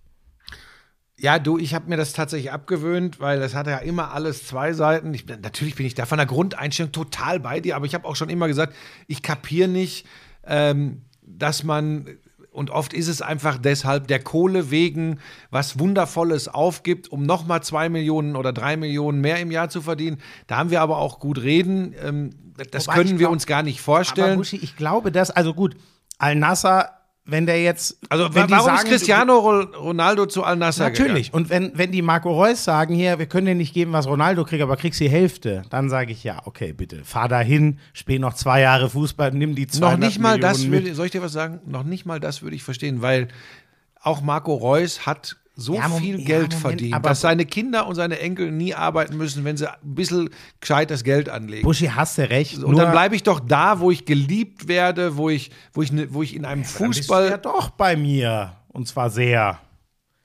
Ja, du, ich habe mir das tatsächlich abgewöhnt, weil das hat ja immer alles zwei Seiten. Ich, natürlich bin ich da von der Grundeinstellung total bei dir, aber ich habe auch schon immer gesagt, ich kapiere nicht, ähm, dass man, und oft ist es einfach deshalb der Kohle wegen was Wundervolles aufgibt, um nochmal zwei Millionen oder drei Millionen mehr im Jahr zu verdienen. Da haben wir aber auch gut reden. Ähm, das Wobei können wir glaub- uns gar nicht Aber vorstellen. Buschi, ich glaube, dass, also gut, Al-Nasser, wenn der jetzt. Also, wenn die warum ist sagen, Cristiano Ro- Ronaldo zu Al-Nassr gegangen? Natürlich. Und wenn, wenn die Marco Reus sagen, hier, wir können dir nicht geben, was Ronaldo kriegt, aber kriegst die Hälfte, dann sage ich, ja, okay, bitte, fahr da hin, spiel noch zwei Jahre Fußball, nimm die 200 Noch nicht mal das Millionen würde, mit. soll ich dir was sagen? Noch nicht mal das würde ich verstehen, weil auch Marco Reus hat so Ja, Mom- viel ja, Geld Moment, verdient, aber- dass seine Kinder und seine Enkel nie arbeiten müssen, wenn sie ein bisschen gescheites Geld anlegen. Buschi, hast du recht. und dann bleibe ich doch da, wo ich geliebt werde, wo ich, wo ich, ne- wo ich in einem Dann bist du Fußball. ja doch bei mir. Und zwar sehr.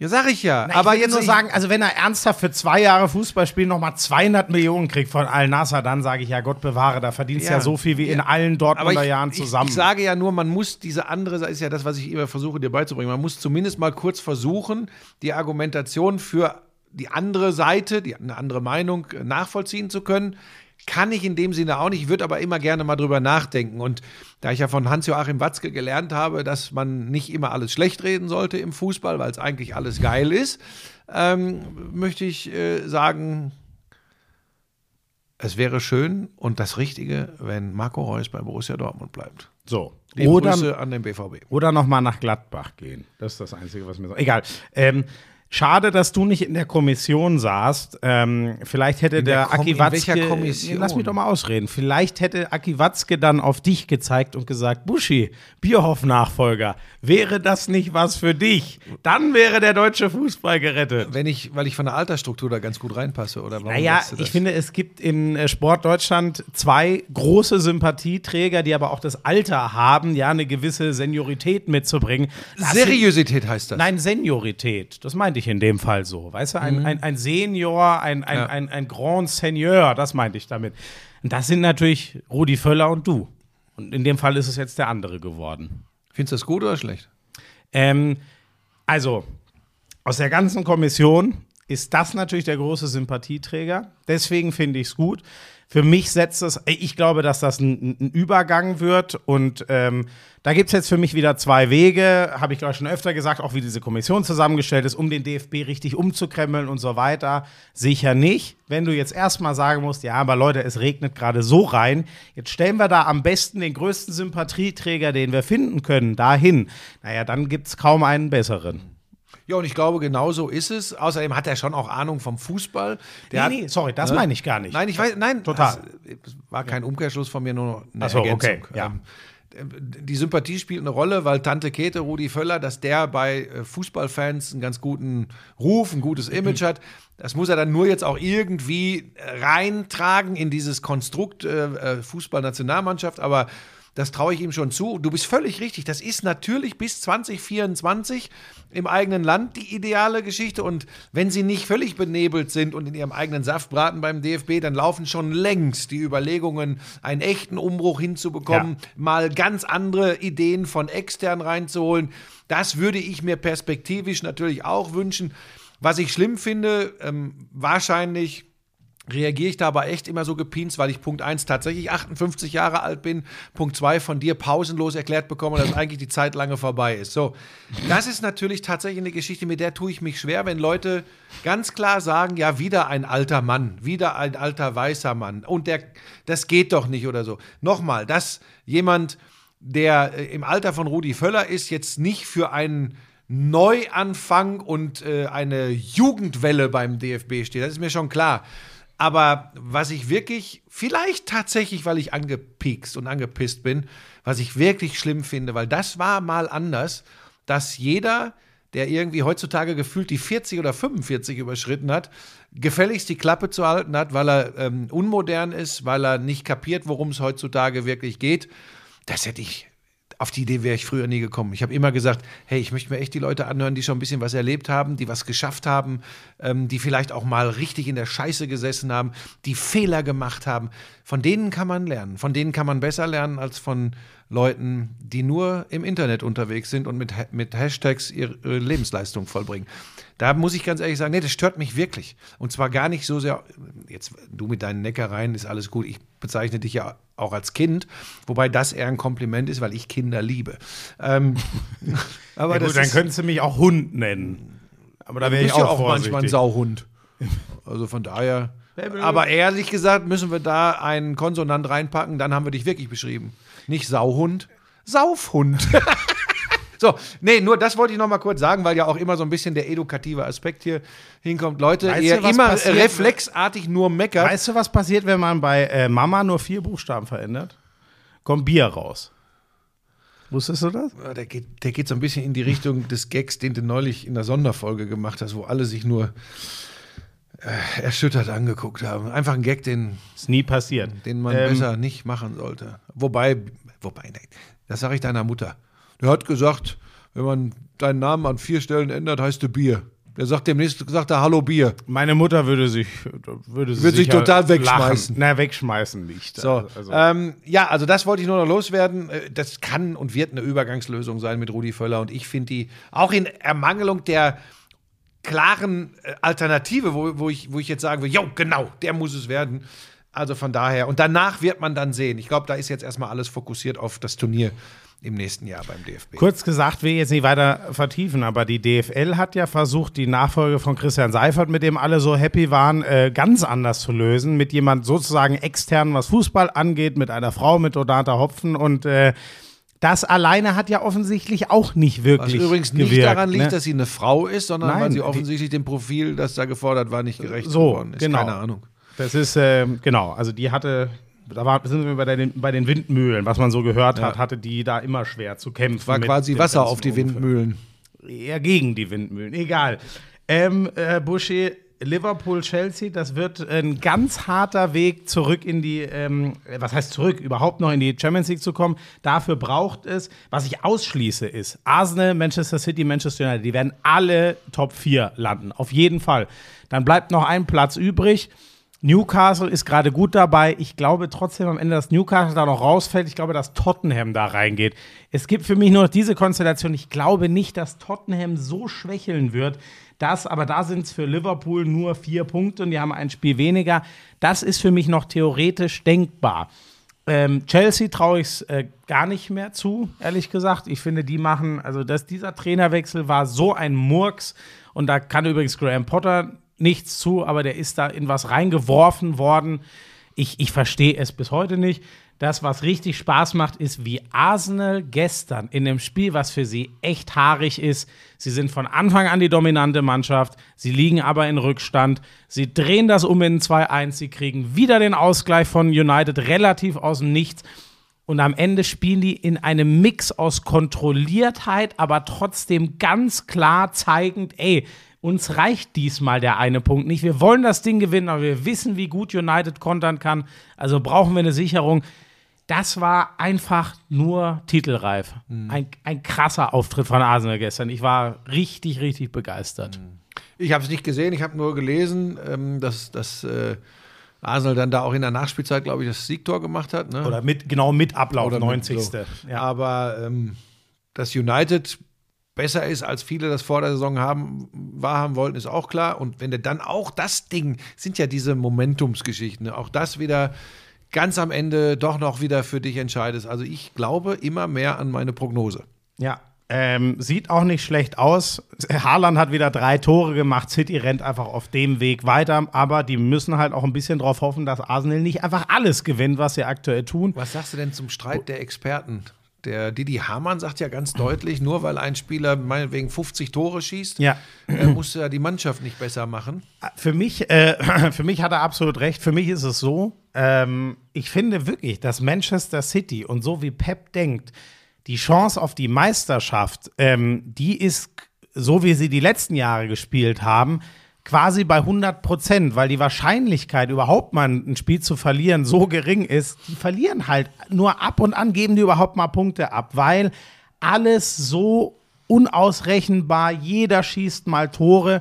Ja, sag ich ja. Na, aber ich jetzt nur sagen, also wenn er ernsthaft für zwei Jahre Fußball spielen nochmal 200 Millionen kriegt von Al-Nassr, dann sage ich ja, Gott bewahre, da verdienst du ja. Ja. so viel wie in allen Dortmunder ich, Jahren ich, zusammen. ich sage ja nur, man muss diese andere, Seite, ist ja das, was ich immer versuche dir beizubringen, man muss zumindest mal kurz versuchen, die Argumentation für die andere Seite, die, eine andere Meinung nachvollziehen zu können. Kann ich in dem Sinne auch nicht, ich würde aber immer gerne mal drüber nachdenken. Und da ich ja von Hans-Joachim Watzke gelernt habe, dass man nicht immer alles schlecht reden sollte im Fußball, weil es eigentlich alles geil ist, ähm, möchte ich äh, sagen, es wäre schön und das Richtige, wenn Marco Reus bei Borussia Dortmund bleibt. so. Liebe Oder, Grüße an den BVB. oder nochmal nach Gladbach gehen. Das ist das Einzige, was mir so. Egal. Ähm, Schade, dass du nicht in der Kommission saßt. Ähm, vielleicht hätte der der, Kom- Aki in Watzke. welcher Kommission? Lass mich doch mal ausreden. Vielleicht hätte Aki Watzke dann auf dich gezeigt und gesagt: Buschi, Bierhoff-Nachfolger, wäre das nicht was für dich? Dann wäre der deutsche Fußball gerettet. Wenn ich, weil ich von der Altersstruktur da ganz gut reinpasse, oder warum? Naja, ich finde, es gibt im äh, Sport Deutschland zwei große Sympathieträger, die aber auch das Alter haben, ja, eine gewisse Seniorität mitzubringen. Das Seriosität heißt das. Nein, Seniorität. Das meinte ich in dem Fall so. Weißt du, ein, ein, ein Senior, ein, ein, Ja. ein, ein Grand Seigneur, das meinte ich damit. Und das sind natürlich Rudi Völler und du. Und in dem Fall ist es jetzt der andere geworden. Findest du das gut oder schlecht? Ähm, also, aus der ganzen Kommission ist das natürlich der große Sympathieträger. Deswegen finde ich es gut. Für mich setzt es, ich glaube, dass das ein, ein Übergang wird. Und ähm, da gibt es jetzt für mich wieder zwei Wege, habe ich glaube ich schon öfter gesagt, auch wie diese Kommission zusammengestellt ist, um den DFB richtig umzukremmeln und so weiter. Sicher nicht. Wenn du jetzt erstmal sagen musst, ja, aber Leute, es regnet gerade so rein, jetzt stellen wir da am besten den größten Sympathieträger, den wir finden können, dahin. Naja, dann gibt es kaum einen besseren. Ja, und ich glaube, genau so ist es. Außerdem hat er schon auch Ahnung vom Fußball. Der nee, nee, sorry, das Ne? meine ich gar nicht. Nein, ich weiß, nein, Total. Das war kein Umkehrschluss von mir, nur eine Ach so, Ergänzung. okay, ja. Ähm, die Sympathie spielt eine Rolle, weil Tante Käthe, Rudi Völler, dass der bei äh, Fußballfans einen ganz guten Ruf, ein gutes Image hat. Das muss er dann nur jetzt auch irgendwie reintragen in dieses Konstrukt äh, äh, Fußballnationalmannschaft. Aber das traue ich ihm schon zu. Du bist völlig richtig. Das ist natürlich bis 2024 im eigenen Land die ideale Geschichte. Und wenn sie nicht völlig benebelt sind und in ihrem eigenen Saft braten beim DFB, dann laufen schon längst die Überlegungen, einen echten Umbruch hinzubekommen, Ja. mal ganz andere Ideen von extern reinzuholen. Das würde ich mir perspektivisch natürlich auch wünschen. Was ich schlimm finde, ähm, wahrscheinlich reagiere ich da aber echt immer so gepinst, weil ich Punkt 1 tatsächlich 58 Jahre alt bin, Punkt 2 von dir pausenlos erklärt bekomme, dass eigentlich die Zeit lange vorbei ist. So, das ist natürlich tatsächlich eine Geschichte, mit der tue ich mich schwer, wenn Leute ganz klar sagen, ja, wieder ein alter Mann, wieder ein alter weißer Mann und der, das geht doch nicht oder so. Nochmal, dass jemand, der äh, im Alter von Rudi Völler ist, jetzt nicht für einen Neuanfang und äh, eine Jugendwelle beim DFB steht. Das ist mir schon klar. Aber was ich wirklich, vielleicht tatsächlich, weil ich angepiekst und angepisst bin, was ich wirklich schlimm finde, weil das war mal anders, dass jeder, der irgendwie heutzutage gefühlt die 40 oder 45 überschritten hat, gefälligst die Klappe zu halten hat, weil er ähm, unmodern ist, weil er nicht kapiert, worum es heutzutage wirklich geht. Das hätte ich auf die Idee wäre ich früher nie gekommen. Ich habe immer gesagt, hey, ich möchte mir echt die Leute anhören, die schon ein bisschen was erlebt haben, die was geschafft haben, ähm, die vielleicht auch mal richtig in der Scheiße gesessen haben, die Fehler gemacht haben. Von denen kann man lernen. Von denen kann man besser lernen als von Leuten, die nur im Internet unterwegs sind und mit, mit Hashtags ihre Lebensleistung vollbringen. Da muss ich ganz ehrlich sagen, nee, das stört mich wirklich. Und zwar gar nicht so sehr, jetzt du mit deinen Neckereien ist alles gut. Ich bezeichne dich ja auch als Kind, wobei das eher ein Kompliment ist, weil ich Kinder liebe. Ähm, aber Ja, das gut, dann ist, könntest du mich auch Hund nennen. Aber da wäre ich bist auch, ja auch vorsichtig. manchmal ein Sauhund. Also von daher. Aber ehrlich gesagt müssen wir da einen Konsonant reinpacken, dann haben wir dich wirklich beschrieben. Nicht Sauhund, Saufhund. So, nee, nur das wollte ich noch mal kurz sagen, weil ja auch immer so ein bisschen der edukative Aspekt hier hinkommt. Leute, Weißt ihr immer passiert, reflexartig nur meckert. Weißt du, was passiert, wenn man bei äh, Mama nur vier Buchstaben verändert? Kommt Bier raus. Wusstest du das? Der geht, der geht so ein bisschen in die Richtung des Gags, den du neulich in der Sonderfolge gemacht hast, wo alle sich nur äh, erschüttert angeguckt haben. Einfach ein Gag, den, Ist nie passiert. den man Ähm, besser nicht machen sollte. Wobei, wobei, nee, das sage ich deiner Mutter. Der hat gesagt, wenn man deinen Namen an vier Stellen ändert, heißt du Bier. Der sagt demnächst, sagt er Hallo Bier. Meine Mutter würde sich, würde sie Würde sich total wegschmeißen. Lachen. Na, wegschmeißen nicht. So, Also, ähm, ja, also das wollte ich nur noch loswerden. Äh, Das kann und wird eine Übergangslösung sein mit Rudi Völler und ich finde die auch in Ermangelung der klaren äh, Alternative, wo, wo, ich, wo ich jetzt sagen will, jo, genau, der muss es werden. Also von daher, und danach wird man dann sehen. Ich glaube, da ist jetzt erstmal alles fokussiert auf das Turnier im nächsten Jahr beim DFB. Kurz gesagt, will ich jetzt nicht weiter vertiefen, aber die DFL hat ja versucht, die Nachfolge von Christian Seifert, mit dem alle so happy waren, äh, ganz anders zu lösen. Mit jemand sozusagen extern, was Fußball angeht, mit einer Frau, mit Donata Hopfen und äh, das alleine hat ja offensichtlich auch nicht Was wirklich übrigens nicht gewirkt, daran liegt, ne? dass sie eine Frau ist, sondern Nein, weil sie offensichtlich dem Profil, das da gefordert war, nicht gerecht So, geworden ist. genau. Keine Ahnung. Das ist, ähm, genau, also die hatte, da war, sind wir bei den, bei den Windmühlen, was man so gehört hat, hatte die da immer schwer zu kämpfen. War quasi Wasser auf die. Windmühlen. Eher gegen die Windmühlen, egal. Ähm, äh, Boucher, Liverpool, Chelsea, das wird ein ganz harter Weg zurück in die, ähm, was heißt zurück, überhaupt noch in die Champions League zu kommen. Dafür braucht es, was ich ausschließe, ist Arsenal, Manchester City, Manchester United, die werden alle Top 4 landen, auf jeden Fall. Dann bleibt noch ein Platz übrig. Newcastle ist gerade gut dabei. Ich glaube trotzdem am Ende, dass Newcastle da noch rausfällt. Ich glaube, dass Tottenham da reingeht. Es gibt für mich nur noch diese Konstellation. Ich glaube nicht, dass Tottenham so schwächeln wird. Das, aber da sind es für Liverpool nur vier Punkte und die haben ein Spiel weniger. Das ist für mich noch theoretisch denkbar. Ähm, Chelsea traue ich es äh, gar nicht mehr zu, ehrlich gesagt. Ich finde, die machen, also dass dieser Trainerwechsel war so ein Murks und da kann übrigens Graham Potter nichts zu, aber der ist da in was reingeworfen worden. Ich, ich verstehe es bis heute nicht. Das, was richtig Spaß macht, ist, wie Arsenal gestern in dem Spiel, was für sie echt haarig ist. Sie sind von Anfang an die dominante Mannschaft. Sie liegen aber in Rückstand. Sie drehen das um in 2-1. Sie kriegen wieder den Ausgleich von United relativ aus dem Nichts. Und am Ende spielen die in einem Mix aus Kontrolliertheit, aber trotzdem ganz klar zeigend, ey, uns reicht diesmal der eine Punkt nicht. Wir wollen das Ding gewinnen, aber wir wissen, wie gut United kontern kann. Also brauchen wir eine Sicherung. Das war einfach nur titelreif. Ein, ein krasser Auftritt von Arsenal gestern. Ich war richtig, richtig begeistert. Ich habe es nicht gesehen, ich habe nur gelesen, ähm, dass, dass äh, Arsenal dann da auch in der Nachspielzeit, glaube ich, das Siegtor gemacht hat. Ne? Oder mit, genau mit Ablauf, Oder mit 90. so. Ja. Aber ähm, dass United besser ist, als viele das vor der Saison haben, wahrhaben wollten, ist auch klar. Und wenn du dann auch das Ding, sind ja diese Momentumsgeschichten, ne? auch das wieder ganz am Ende doch noch wieder für dich entscheidest. Also ich glaube immer mehr an meine Prognose. Ja, ähm, sieht auch nicht schlecht aus. Haaland hat wieder drei Tore gemacht. City rennt einfach auf dem Weg weiter. Aber die müssen halt auch ein bisschen drauf hoffen, dass Arsenal nicht einfach alles gewinnt, was sie aktuell tun. Was sagst du denn zum Streit der Experten? Der Didi Hamann sagt ja ganz deutlich, nur weil ein Spieler meinetwegen 50 Tore schießt, Ja. äh, muss er die Mannschaft nicht besser machen. Für mich, äh, für mich hat er absolut recht. Für mich ist es so, ähm, ich finde wirklich, dass Manchester City und so wie Pep denkt, die Chance auf die Meisterschaft, ähm, die ist, so wie sie die letzten Jahre gespielt haben, quasi bei 100 Prozent, weil die Wahrscheinlichkeit, überhaupt mal ein Spiel zu verlieren, so gering ist. Die verlieren halt nur ab und an, geben die überhaupt mal Punkte ab, weil alles so unausrechenbar, jeder schießt mal Tore.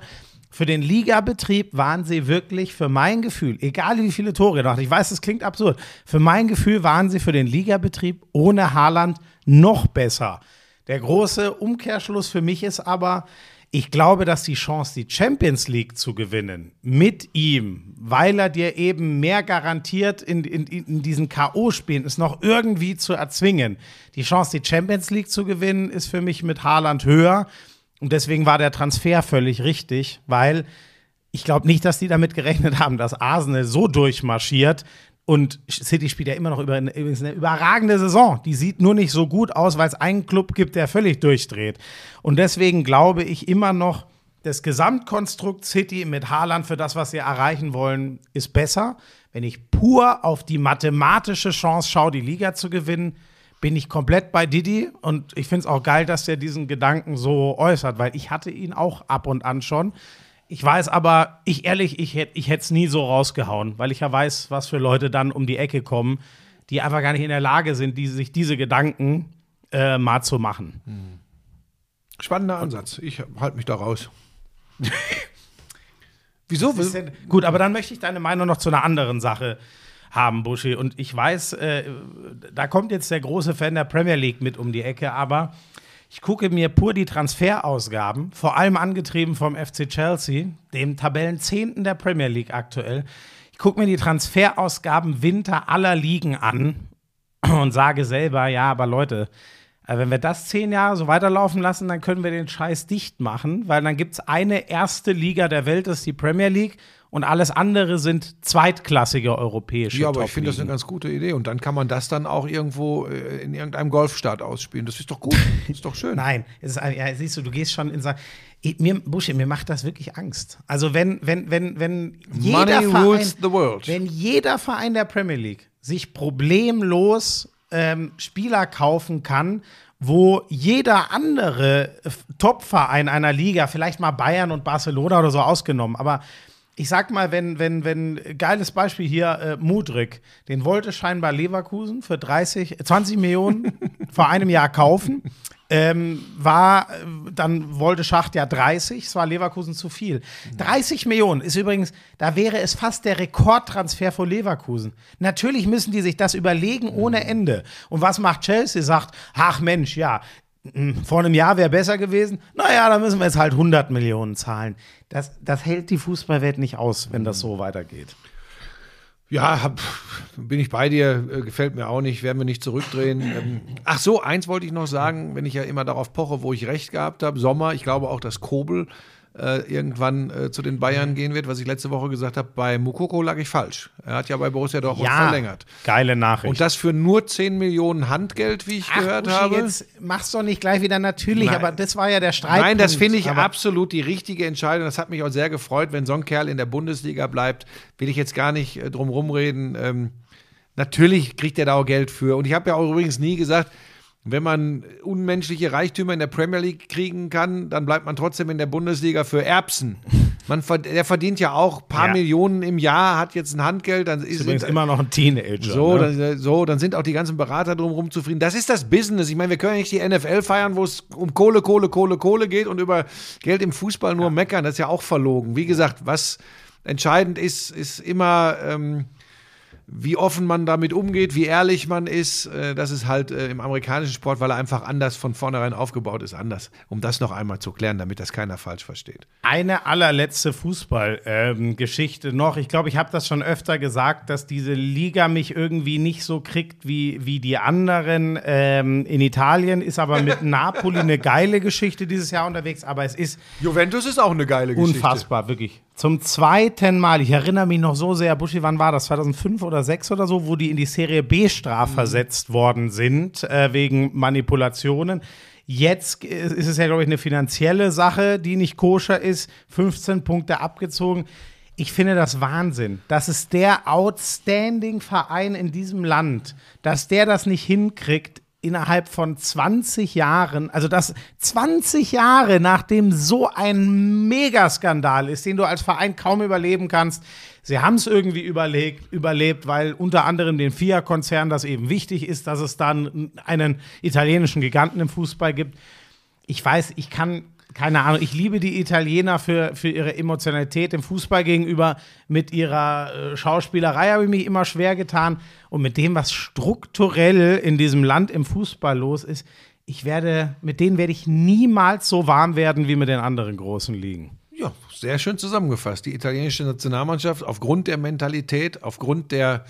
Für den Ligabetrieb waren sie wirklich, für mein Gefühl, egal wie viele Tore gemacht, ich weiß, es klingt absurd, für mein Gefühl waren sie für den Ligabetrieb ohne Haaland noch besser. Der große Umkehrschluss für mich ist aber, ich glaube, dass die Chance, die Champions League zu gewinnen, mit ihm, weil er dir eben mehr garantiert in, in, in diesen K.O.-Spielen, ist noch irgendwie zu erzwingen. Die Chance, die Champions League zu gewinnen, ist für mich mit Haaland höher. Und deswegen war der Transfer völlig richtig, weil ich glaube nicht, dass die damit gerechnet haben, dass Arsenal so durchmarschiert. Und City spielt ja immer noch über eine, übrigens eine überragende Saison. Die sieht nur nicht so gut aus, weil es einen Club gibt, der völlig durchdreht. Und deswegen glaube ich immer noch, das Gesamtkonstrukt City mit Haaland für das, was sie erreichen wollen, ist besser. Wenn ich pur auf die mathematische Chance schaue, die Liga zu gewinnen, bin ich komplett bei Didi. Und ich finde es auch geil, dass er diesen Gedanken so äußert, weil ich hatte ihn auch ab und an schon. Ich weiß aber, ich ehrlich, ich hätte ich es nie so rausgehauen, weil ich ja weiß, was für Leute dann um die Ecke kommen, die einfach gar nicht in der Lage sind, die, sich diese Gedanken äh, mal zu machen. Spannender Ansatz. Ich halte mich da raus. Wieso? denn, gut, aber dann möchte ich deine Meinung noch zu einer anderen Sache haben, Buschi. Und ich weiß, äh, da kommt jetzt der große Fan der Premier League mit um die Ecke, aber ich gucke mir pur die Transferausgaben, vor allem angetrieben vom FC Chelsea, dem Tabellenzehnten der Premier League aktuell. Ich gucke mir die Transferausgaben Winter aller Ligen an und sage selber, ja, aber Leute, äh, wenn wir das zehn Jahre so weiterlaufen lassen, dann können wir den Scheiß dicht machen, weil dann gibt es eine erste Liga der Welt, das ist die Premier League. Und alles andere sind zweitklassige europäische Ja, aber ich finde das eine ganz gute Idee. Und dann kann man das dann auch irgendwo äh, in irgendeinem Golfstaat ausspielen. Das ist doch gut. Das ist doch schön. Nein, es ist, ja, siehst du, du gehst schon in Ich- mir, Busche, mir macht das wirklich Angst. Also wenn, wenn, wenn, wenn jeder Verein, wenn jeder Verein der Premier League sich problemlos ähm, Spieler kaufen kann, wo jeder andere Top-Verein einer Liga, vielleicht mal Bayern und Barcelona oder so ausgenommen, aber ich sag mal, wenn, wenn, wenn, geiles Beispiel hier, äh, Mudrik, den wollte scheinbar Leverkusen für 30, 20 Millionen vor einem Jahr kaufen. Ähm, war, äh, dann wollte Schacht ja 30, es war Leverkusen zu viel. 30 Millionen ist übrigens, da wäre es fast der Rekordtransfer von Leverkusen. Natürlich müssen die sich das überlegen ohne Ende. Und was macht Chelsea? Sagt, ach Mensch, ja, vor einem Jahr wäre besser gewesen. Naja, da müssen wir jetzt halt 100 Millionen zahlen. Das, das hält die Fußballwelt nicht aus, wenn das so weitergeht. Ja, hab, bin ich bei dir, äh, gefällt mir auch nicht, werden wir nicht zurückdrehen. Ähm, ach so, eins wollte ich noch sagen, wenn ich ja immer darauf poche, wo ich recht gehabt habe. Sommer, ich glaube auch, dass Kobel äh, irgendwann äh, zu den Bayern gehen wird, was ich letzte Woche gesagt habe. Bei Mukoko lag ich falsch. Er hat ja bei Borussia Dortmund verlängert. geile Nachricht. Und das für nur 10 Millionen Handgeld, wie ich Ach, gehört Uschi, habe. jetzt mach's doch nicht gleich wieder natürlich, Nein. aber das war ja der Streit. Nein, das finde ich absolut die richtige Entscheidung. Das hat mich auch sehr gefreut, wenn so ein Kerl in der Bundesliga bleibt. Will ich jetzt gar nicht äh, drum rumreden. Ähm, natürlich kriegt er da auch Geld für. Und ich habe ja auch übrigens nie gesagt, wenn man unmenschliche Reichtümer in der Premier League kriegen kann, dann bleibt man trotzdem in der Bundesliga für Erbsen. Man, verd- der verdient ja auch ein paar Ja. Millionen im Jahr, hat jetzt ein Handgeld, dann ist übrigens immer noch ein Teenager. so, ne? dann, so, dann sind auch die ganzen Berater drumherum zufrieden. Das ist das Business. Ich meine, wir können ja nicht die NFL feiern, wo es um Kohle, Kohle, Kohle, Kohle geht und über Geld im Fußball nur meckern. Das ist ja auch verlogen. Wie gesagt, was entscheidend ist, ist immer, ähm, wie offen man damit umgeht, wie ehrlich man ist. Äh, das ist halt äh, im amerikanischen Sport, weil er einfach anders von vornherein aufgebaut ist, anders. Um das noch einmal zu klären, damit das keiner falsch versteht. Eine allerletzte Fußballgeschichte noch. Ich glaube, ich habe das schon öfter gesagt, dass diese Liga mich irgendwie nicht so kriegt wie, wie die anderen. Ähm, in Italien ist aber mit Napoli eine geile Geschichte dieses Jahr unterwegs, aber es ist Juventus ist auch eine geile unfassbar, wirklich. Zum zweiten Mal, ich erinnere mich noch so sehr, Buschi, wann war das? 2005 oder 2006 oder so, wo die in die Serie B strafversetzt worden sind, äh, wegen Manipulationen. Jetzt ist ist es ja, glaube ich, eine finanzielle Sache, die nicht koscher ist. 15 Punkte abgezogen. Ich finde das Wahnsinn. Das ist der outstanding Verein in diesem Land, dass der das nicht hinkriegt, innerhalb von 20 Jahren, also das 20 Jahre nachdem so ein Megaskandal ist, den du als Verein kaum überleben kannst. Sie haben es irgendwie überlegt, überlebt, weil unter anderem den FIA-Konzern das eben wichtig ist, dass es dann einen italienischen Giganten im Fußball gibt. Ich weiß, ich kann, keine Ahnung, ich liebe die Italiener für, für ihre Emotionalität dem Fußball gegenüber. Mit ihrer äh, Schauspielerei habe ich mich immer schwer getan. Und mit dem, was strukturell in diesem Land im Fußball los ist, ich werde, mit denen werde ich niemals so warm werden wie mit den anderen großen Ligen. Ja, sehr schön zusammengefasst. Die italienische Nationalmannschaft aufgrund der Mentalität, aufgrund der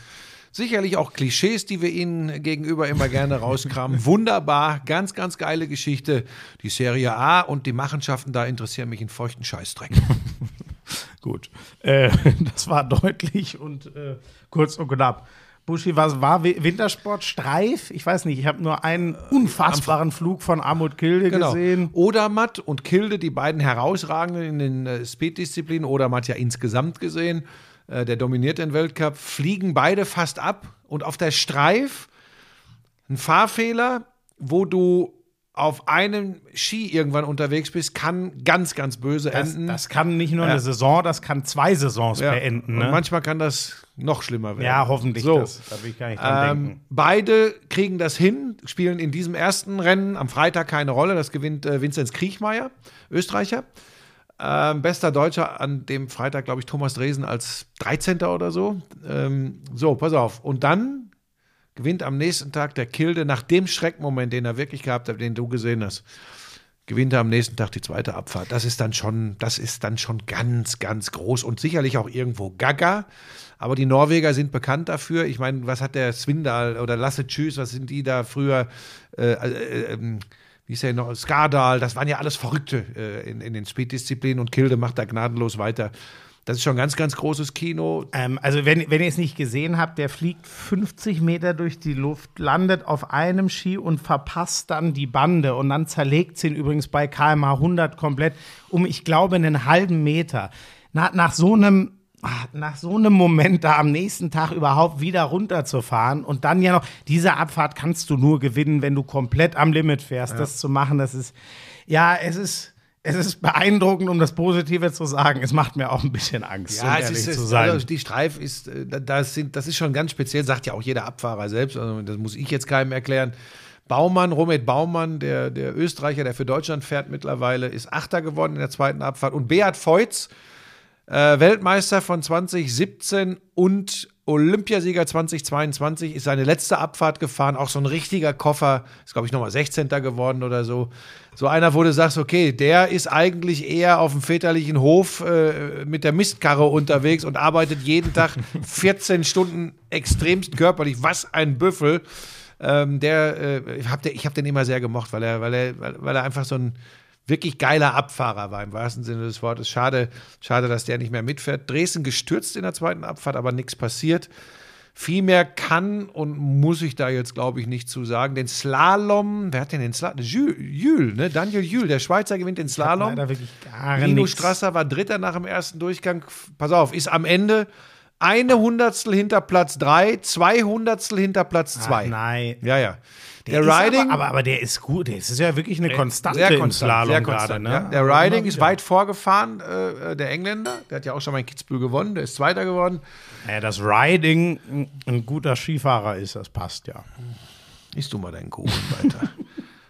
sicherlich auch Klischees, die wir ihnen gegenüber immer gerne rauskramen. Wunderbar, ganz, ganz geile Geschichte. Die Serie A und die Machenschaften da interessieren mich in feuchten Scheißdreck. Gut. Äh, das war deutlich und äh, kurz und knapp. Buschi, was war Wi- Wintersport? Streif? Ich weiß nicht, ich habe nur einen unfassbaren Flug von Amut Kilde Genau. gesehen. Odermatt und Kilde, die beiden herausragenden in den äh, Speed-Disziplinen. Odermatt ja insgesamt gesehen, äh, der dominiert den Weltcup, fliegen beide fast ab. Und auf der Streif ein Fahrfehler, wo du auf einem Ski irgendwann unterwegs bist, kann ganz, ganz böse Das, enden. das kann nicht nur Ja. eine Saison, das kann zwei Saisons Ja. beenden. Und Ne? manchmal kann das noch schlimmer werden. ja, hoffentlich So. das. Da will ich gar nicht dran Ähm, denken. beide kriegen das hin, spielen in diesem ersten Rennen am Freitag keine Rolle. Das gewinnt äh, Vinzenz Kriechmeier, Österreicher. Ähm, bester Deutscher an dem Freitag, glaube ich, Thomas Dresen als 13. oder so. Ähm, so, pass auf. Und dann gewinnt am nächsten Tag der Kilde nach dem Schreckmoment, den er wirklich gehabt hat, den du gesehen hast. Gewinnt er am nächsten Tag die zweite Abfahrt. Das ist dann schon, das ist dann schon ganz, ganz groß und sicherlich auch irgendwo gaga. Aber die Norweger sind bekannt dafür. Ich meine, was hat der Swindal oder Lasse Tschüss, was sind die da früher? Äh, äh, ähm, wie ist der noch? Skardal, das waren ja alles Verrückte äh, in, in den Speed-Disziplinen und Kilde macht da gnadenlos weiter. Das ist schon ein ganz, ganz großes Kino. Ähm, also, wenn, wenn ihr es nicht gesehen habt, der fliegt 50 Meter durch die Luft, landet auf einem Ski und verpasst dann die Bande. Und dann zerlegt sie ihn übrigens bei kmh 100 komplett um, ich glaube, einen halben Meter. Nach, nach so einem. Ah, Nach so einem Moment da am nächsten Tag überhaupt wieder runterzufahren und dann ja noch, diese Abfahrt kannst du nur gewinnen, wenn du komplett am Limit fährst. Das zu machen, das ist, ja, es ist, es ist beeindruckend, um das Positive zu sagen. Es macht mir auch ein bisschen Angst, um Ja, es ehrlich ist, zu sein. also die Streif ist, äh, das, sind, das ist schon ganz speziell, sagt ja auch jeder Abfahrer selbst, also das muss ich jetzt keinem erklären. Baumann, Romet Baumann, der, der Österreicher, der für Deutschland fährt mittlerweile, ist Achter geworden in der zweiten Abfahrt. Und Beat Feutz, äh, Weltmeister von 2017 und Olympiasieger 2022, ist seine letzte Abfahrt gefahren. Auch so ein richtiger Koffer, ist glaube ich nochmal 16. geworden oder so. So einer, wo du sagst, okay, der ist eigentlich eher auf dem väterlichen Hof äh, mit der Mistkarre unterwegs und arbeitet jeden Tag 14 Stunden extremst körperlich. Was ein Büffel. Ähm, der, äh, ich habe den, ich hab den immer sehr gemocht, weil er, weil er, weil er einfach so ein wirklich geiler Abfahrer war, im wahrsten Sinne des Wortes. Schade, schade, dass der nicht mehr mitfährt. Dresden gestürzt in der zweiten Abfahrt, aber nichts passiert. Viel mehr kann und muss ich da jetzt, glaube ich, nicht zu sagen. Den Slalom, wer hat denn den Slalom? Jules, ne? Daniel Jules, der Schweizer gewinnt den Slalom. Leider wirklich gar Rino nichts. Strasser war Dritter nach dem ersten Durchgang. Pass auf, ist am Ende eine Hundertstel hinter Platz drei, zwei Hundertstel hinter Platz zwei. Ach, nein. Ja, ja. Der, Der, Riding. aber, aber, aber der ist gut. Der ist ja wirklich eine Konstante sehr im konstant, Slalom sehr gerade. konstant, Ne? ja. Der Riding ist weit vorgefahren, äh, der Engländer. Der hat ja auch schon mal in Kitzbühel gewonnen. Der ist Zweiter geworden. Ja, dass Riding ein- ein guter Skifahrer ist, das passt ja. Isst du mal deinen Kuchen weiter.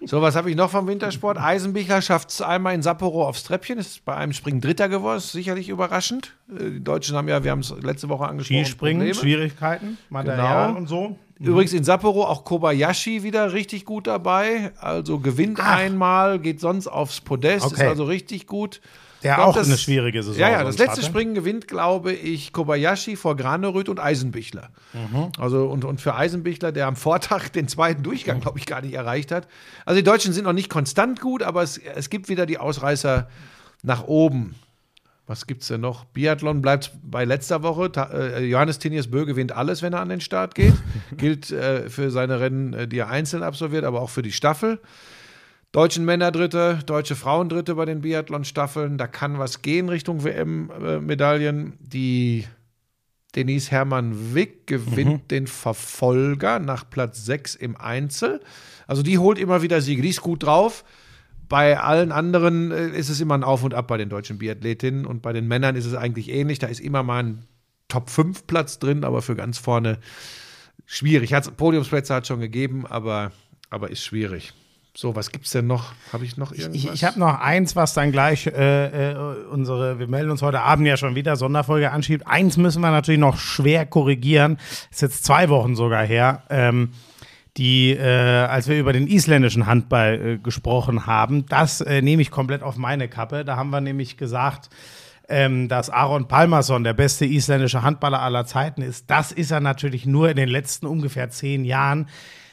so, was habe ich noch vom Wintersport? Eisenbichler schafft es einmal in Sapporo aufs Treppchen. Ist bei einem Springen Dritter geworden. Ist sicherlich überraschend. Äh, Die Deutschen haben ja, wir haben es letzte Woche angesprochen. Skispringen. Schwierigkeiten, Material Genau. und so. Übrigens in Sapporo auch Kobayashi wieder richtig gut dabei. Also gewinnt Ach. einmal, geht sonst aufs Podest, ist Okay. also richtig gut. Der glaub, auch eine schwierige Saison Ja, ja, das letzte hatte. Springen gewinnt, glaube ich, Kobayashi vor Graneröd und Eisenbichler. Mhm. Also und, und für Eisenbichler, der am Vortag den zweiten Durchgang, glaube ich, gar nicht erreicht hat. Also die Deutschen sind noch nicht konstant gut, aber es, es gibt wieder die Ausreißer nach oben. Was gibt's denn noch? Biathlon bleibt bei letzter Woche. Ta äh, Johannes Tinius Bö gewinnt alles, wenn er an den Start geht. Gilt äh, für seine Rennen, äh, die er einzeln absolviert, aber auch für die Staffel. Deutschen Männer Dritte, deutsche Frauen Dritte bei den Biathlon-Staffeln. Da kann was gehen Richtung WM-Medaillen. Die Denise Hermann Wick gewinnt den Verfolger nach Platz 6 im Einzel. Also die holt immer wieder Siege. Die ist gut drauf. Bei allen anderen äh, ist es immer ein Auf und Ab bei den deutschen Biathletinnen und bei den Männern ist es eigentlich ähnlich. Da ist immer mal ein Top-5-Platz drin, aber für ganz vorne schwierig. Hat's, Podiumsplätze hat schon gegeben, aber, aber ist schwierig. So, was gibt's denn noch? Habe ich noch irgendwas? Ich, ich habe noch eins, was dann gleich äh, äh, unsere, wir melden uns heute Abend ja schon wieder, Sonderfolge anschiebt. Eins müssen wir natürlich noch schwer korrigieren. Ist jetzt zwei Wochen sogar her. Ähm, die, äh, als wir über den isländischen Handball äh, gesprochen haben, das äh, nehme ich komplett auf meine Kappe. Da haben wir nämlich gesagt, ähm, dass Aaron Palmason der beste isländische Handballer aller Zeiten ist. Das ist er natürlich nur in den letzten ungefähr zehn Jahren.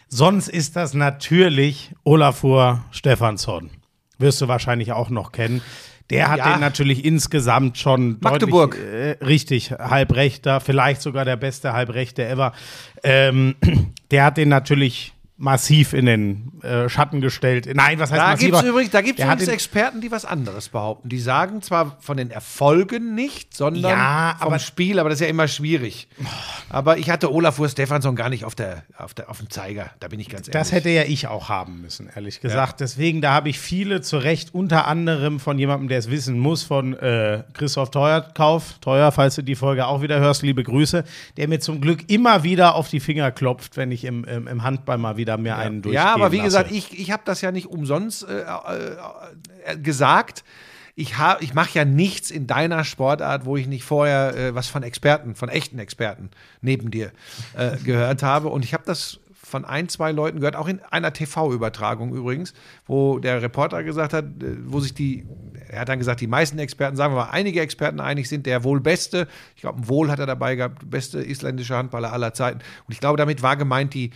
Sonst ist das natürlich Olafur Stefansson. Wirst du wahrscheinlich auch noch kennen. Der hat Ja. den natürlich insgesamt schon Magdeburg. deutlich, äh, richtig, Halbrechter, vielleicht sogar der beste Halbrechte ever. Ähm, der hat den natürlich massiv in den äh, Schatten gestellt. Nein, was heißt Da massiv? gibt es übrigens, da gibt's Der hat übrigens Experten, die was anderes behaupten. Die sagen zwar von den Erfolgen nicht, sondern Ja, vom aber- Spiel, aber das ist ja immer schwierig. Aber ich hatte Olafur Stefansson gar nicht auf, der, auf, der, auf dem Zeiger, da bin ich ganz ehrlich. Das hätte ja ich auch haben müssen, ehrlich gesagt. Deswegen, da habe ich viele zu Recht, unter anderem von jemandem, der es wissen muss, von äh, Christoph Teuerkauf, Teuer, falls du die Folge auch wieder hörst, liebe Grüße, der mir zum Glück immer wieder auf die Finger klopft, wenn ich im, im, im Handball mal wieder mir einen durchgehen Ja, aber wie lasse. gesagt, ich, ich habe das ja nicht umsonst äh, äh, äh, gesagt. Ich, ich mache ja nichts in deiner Sportart, wo ich nicht vorher äh, was von Experten, von echten Experten neben dir äh, gehört habe. Und ich habe das von ein, zwei Leuten gehört, auch in einer TV-Übertragung übrigens, wo der Reporter gesagt hat, äh, wo sich die, er hat dann gesagt, die meisten Experten, sagen wir mal, einige Experten einig sind, der wohl beste, ich glaube, ein Wohl hat er dabei gehabt, beste isländische Handballer aller Zeiten. Und ich glaube, damit war gemeint die,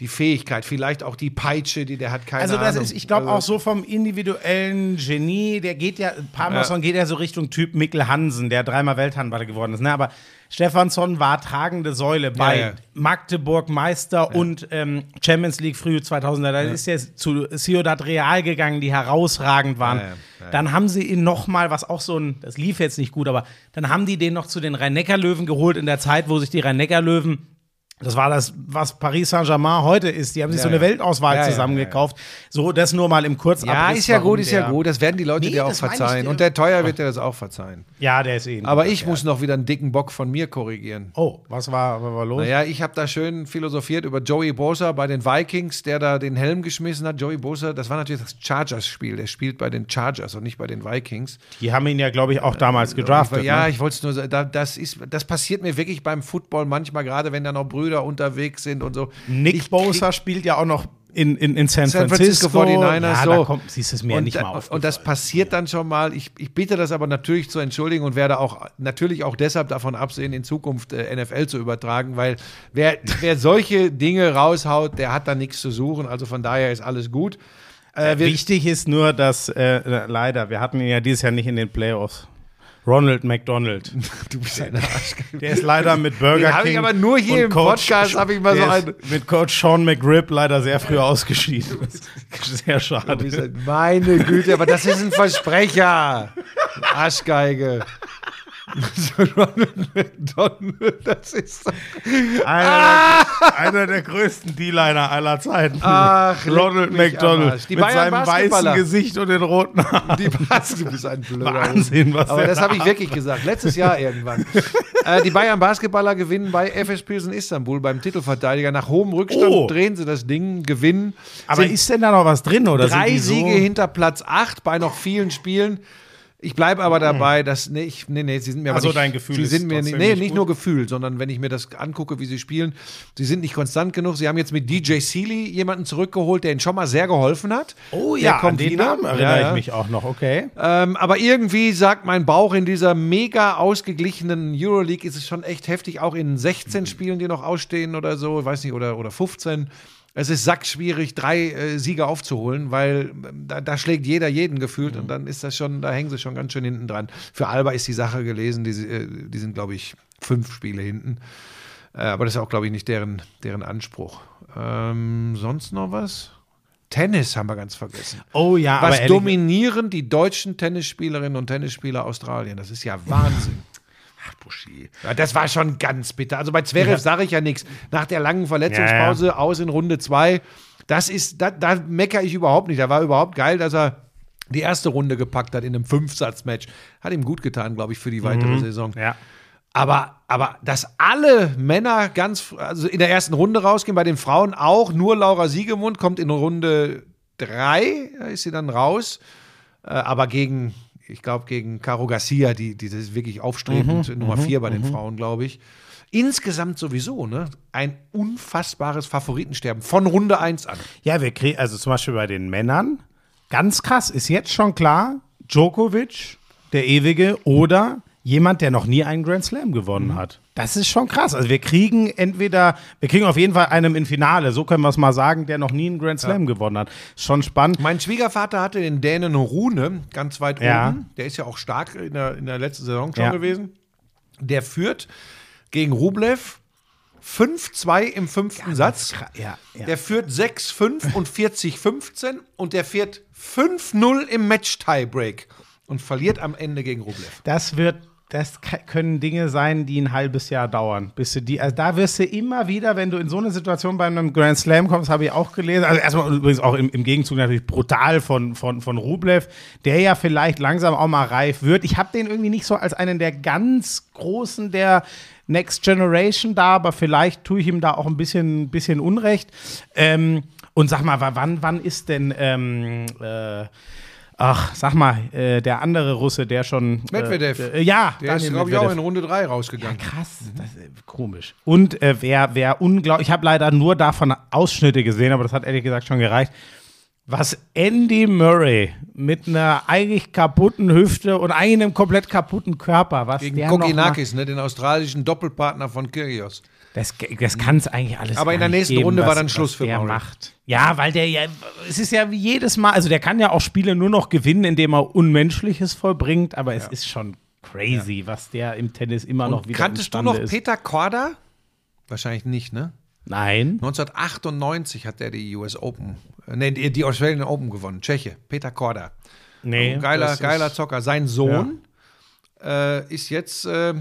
die Fähigkeit, vielleicht auch die Peitsche, die der hat, keine Also das Ahnung. ist, ich glaube Also- auch so vom individuellen Genie, der geht ja, Parmason geht ja so Richtung Typ Mikkel Hansen, der dreimal Welthandballer geworden ist. Ne? Aber Stefansson war tragende Säule bei ja. Magdeburg Meister und ähm, Champions League früh 2000er. Da ist er zu Ciudad Real gegangen, die herausragend waren. Ja, ja, ja. Dann haben sie ihn noch mal, was auch so ein, das lief jetzt nicht gut, aber dann haben die den noch zu den Rhein-Neckar-Löwen geholt in der Zeit, wo sich die Rhein-Neckar-Löwen das war das, was Paris Saint-Germain heute ist. Die haben sich so eine ja. Weltauswahl Ja, ja, zusammengekauft. So, das nur mal im Kurzabriss. Ja, ist ja gut, ist ja gut. Das werden die Leute Nee, dir auch verzeihen. Und der Teuer wird dir das auch verzeihen. Ja, der ist eh. ein Aber ich muss noch wieder einen dicken Bock von mir korrigieren. Oh, was war, was war los? Naja, ich habe da schön philosophiert über Joey Bosa bei den Vikings, der da den Helm geschmissen hat. Joey Bosa, das war natürlich das Chargers-Spiel. Der spielt bei den Chargers und nicht bei den Vikings. Die haben ihn ja, glaube ich, auch damals gedraftet. ja, ne? ich wollte es nur sagen, da, das, ist, das passiert mir wirklich beim Football manchmal, gerade wenn da noch Brüder unterwegs sind und so. Nick Ich Bosa spielt ja auch noch in, in, in San, San Francisco 49ers, ja, so. da kommt, siehst du es mir ja und, nicht mal auf. und das passiert dann schon mal. Ich, ich bitte das aber natürlich zu entschuldigen und werde auch natürlich auch deshalb davon absehen, in Zukunft äh, NFL zu übertragen, weil wer, wer solche Dinge raushaut, der hat da nichts zu suchen. Also von daher ist alles gut. Äh, Wichtig ist nur, dass äh, leider, wir hatten ihn ja dieses Jahr nicht in den Playoffs. Ronald McDonald. du bist ein Arsch. Der ist leider mit Burger Den King. hab ich aber nur hier im Podcast, hab ich mal so einen- Mit Coach Sean McGrib leider sehr früh ausgeschieden. Sehr schade. ein- Meine Güte, aber das ist ein Versprecher. Arschgeige. Ronald McDonald, das ist. Einer, der, einer der größten D-Liner aller Zeiten. Ach, Ronald McDonald. Mit seinem Basketballer. weißen Gesicht und den roten Haaren. Die Pass, du bist ein blöder Wahnsinn, was Aber das da habe ich wirklich gesagt. Letztes Jahr irgendwann. äh, die Bayern Basketballer gewinnen bei FS Pilsen Istanbul beim Titelverteidiger. Nach hohem Rückstand Oh. drehen sie das Ding, gewinnen. Aber ist denn da noch was drin? Oder drei so? Siege hinter Platz 8 bei noch vielen Spielen. Ich bleibe aber dabei, dass nee, ich, nee, nee, sie sind mir aber Ach so, nicht, dein Gefühl sie ist sind mir nicht, nee, nicht gut? nur Gefühl, sondern wenn ich mir das angucke, wie sie spielen, sie sind nicht konstant genug. Sie haben jetzt mit DJ Sealy jemanden zurückgeholt, der ihnen schon mal sehr geholfen hat. Oh ja, kommt an den wieder. Namen erinnere Ja, ich mich auch noch, okay. Ähm, aber irgendwie sagt mein Bauch, in dieser mega ausgeglichenen Euroleague ist es schon echt heftig, auch in 16 Spielen, die noch ausstehen oder so, ich weiß nicht, oder, oder 15. Es ist sackschwierig, drei äh, Siege aufzuholen, weil ähm, da, da schlägt jeder jeden gefühlt und dann ist das schon, da hängen sie schon ganz schön hinten dran. Für Alba ist die Sache gelesen, die, äh, die sind, glaube ich, fünf Spiele hinten. Äh, aber das ist auch, glaube ich, nicht deren, deren Anspruch. Ähm, sonst noch was? Tennis haben wir ganz vergessen. Oh ja, Was aber dominieren die deutschen Tennisspielerinnen und Tennisspieler Australien? Das ist ja Wahnsinn. Buschi. Ja, das war schon ganz bitter. Also bei Zverev Ja. sage ich ja nichts. Nach der langen Verletzungspause aus in Runde zwei, das ist, da, da meckere ich überhaupt nicht. Da war überhaupt geil, dass er die erste Runde gepackt hat in einem Fünfsatz-Match. Hat ihm gut getan, glaube ich, für die weitere Saison. Ja. Aber, aber dass alle Männer ganz, also in der ersten Runde rausgehen, bei den Frauen auch, nur Laura Siegemund kommt in Runde drei, da ist sie dann raus. Äh, aber gegen, ich glaube, gegen Caro Garcia, die, die ist wirklich aufstrebend, Nummer vier bei den Frauen, glaube ich. Insgesamt sowieso, ne? Ein unfassbares Favoritensterben von Runde 1 an. Ja, wir kriegen, also zum Beispiel bei den Männern, ganz krass, ist jetzt schon klar, Djokovic, der Ewige, oder jemand, der noch nie einen Grand Slam gewonnen Mhm. hat. Das ist schon krass. Also wir kriegen entweder, wir kriegen auf jeden Fall einen im Finale, so können wir es mal sagen, der noch nie einen Grand Slam gewonnen hat. Schon spannend. Mein Schwiegervater hatte den Dänen Rune ganz weit Ja. oben. Der ist ja auch stark in der, in der letzten Saison schon Ja. gewesen. Der führt gegen Rublev 5-2 im fünften Satz. Ja, ja. Der führt 6-5 und 40-15 und der führt 5-0 im Match-Tiebreak und verliert am Ende gegen Rublev. Das wird, das können Dinge sein, die ein halbes Jahr dauern, bis du die, also da wirst du immer wieder, wenn du in so eine Situation bei einem Grand Slam kommst, habe ich auch gelesen, also erstmal übrigens auch im, im Gegenzug natürlich brutal von, von, von Rublev, der ja vielleicht langsam auch mal reif wird. Ich habe den irgendwie nicht so als einen der ganz großen der Next Generation da, aber vielleicht tue ich ihm da auch ein bisschen, bisschen Unrecht. Ähm, und sag mal, wa- wann, wann ist denn, ähm, äh, ach, sag mal, äh, der andere Russe, der schon. Medvedev. Äh, äh, ja, Der ist, Daniel glaube ich, auch in Runde 3 rausgegangen. Krass, das ist komisch. Und äh, wer, wer unglaublich, ich habe leider nur davon Ausschnitte gesehen, aber das hat ehrlich gesagt schon gereicht. Was Andy Murray mit einer eigentlich kaputten Hüfte und eigentlich einem komplett kaputten Körper, was Gegen der Kokinakis, ne, den australischen Doppelpartner von Kyrgios. das, das kann es eigentlich alles Aber in der nächsten geben, Runde was, war dann Schluss für der Murray. macht. Ja, weil der ja, es ist ja wie jedes Mal, also der kann ja auch Spiele nur noch gewinnen, indem er Unmenschliches vollbringt, aber es ist schon crazy, was der im Tennis immer noch wieder Kanntest du noch ist. Peter Korda? Wahrscheinlich nicht, ne? Nein. 1998 hat er die US Open, äh, nee, die Australian Open gewonnen. Tscheche, Peter Korda. Nee. geiler, das ist- geiler Zocker. Sein Sohn äh, ist jetzt äh,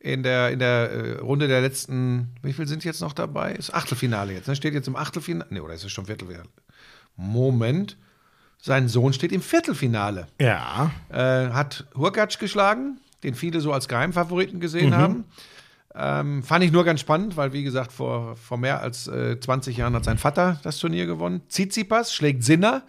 in der, in der äh, Runde der letzten, wie viel sind jetzt noch dabei? Ist Achtelfinale jetzt. Ne? Steht jetzt im Achtelfinale. Nee, oder ist es schon Viertelfinale? Moment. Sein Sohn steht im Viertelfinale. Ja. Äh, hat Hurkacz geschlagen, den viele so als Geheimfavoriten gesehen haben. Ähm, fand ich nur ganz spannend, weil, wie gesagt, vor, vor mehr als äh, 20 Jahren hat sein Vater das Turnier gewonnen. Tsitsipas schlägt Sinner.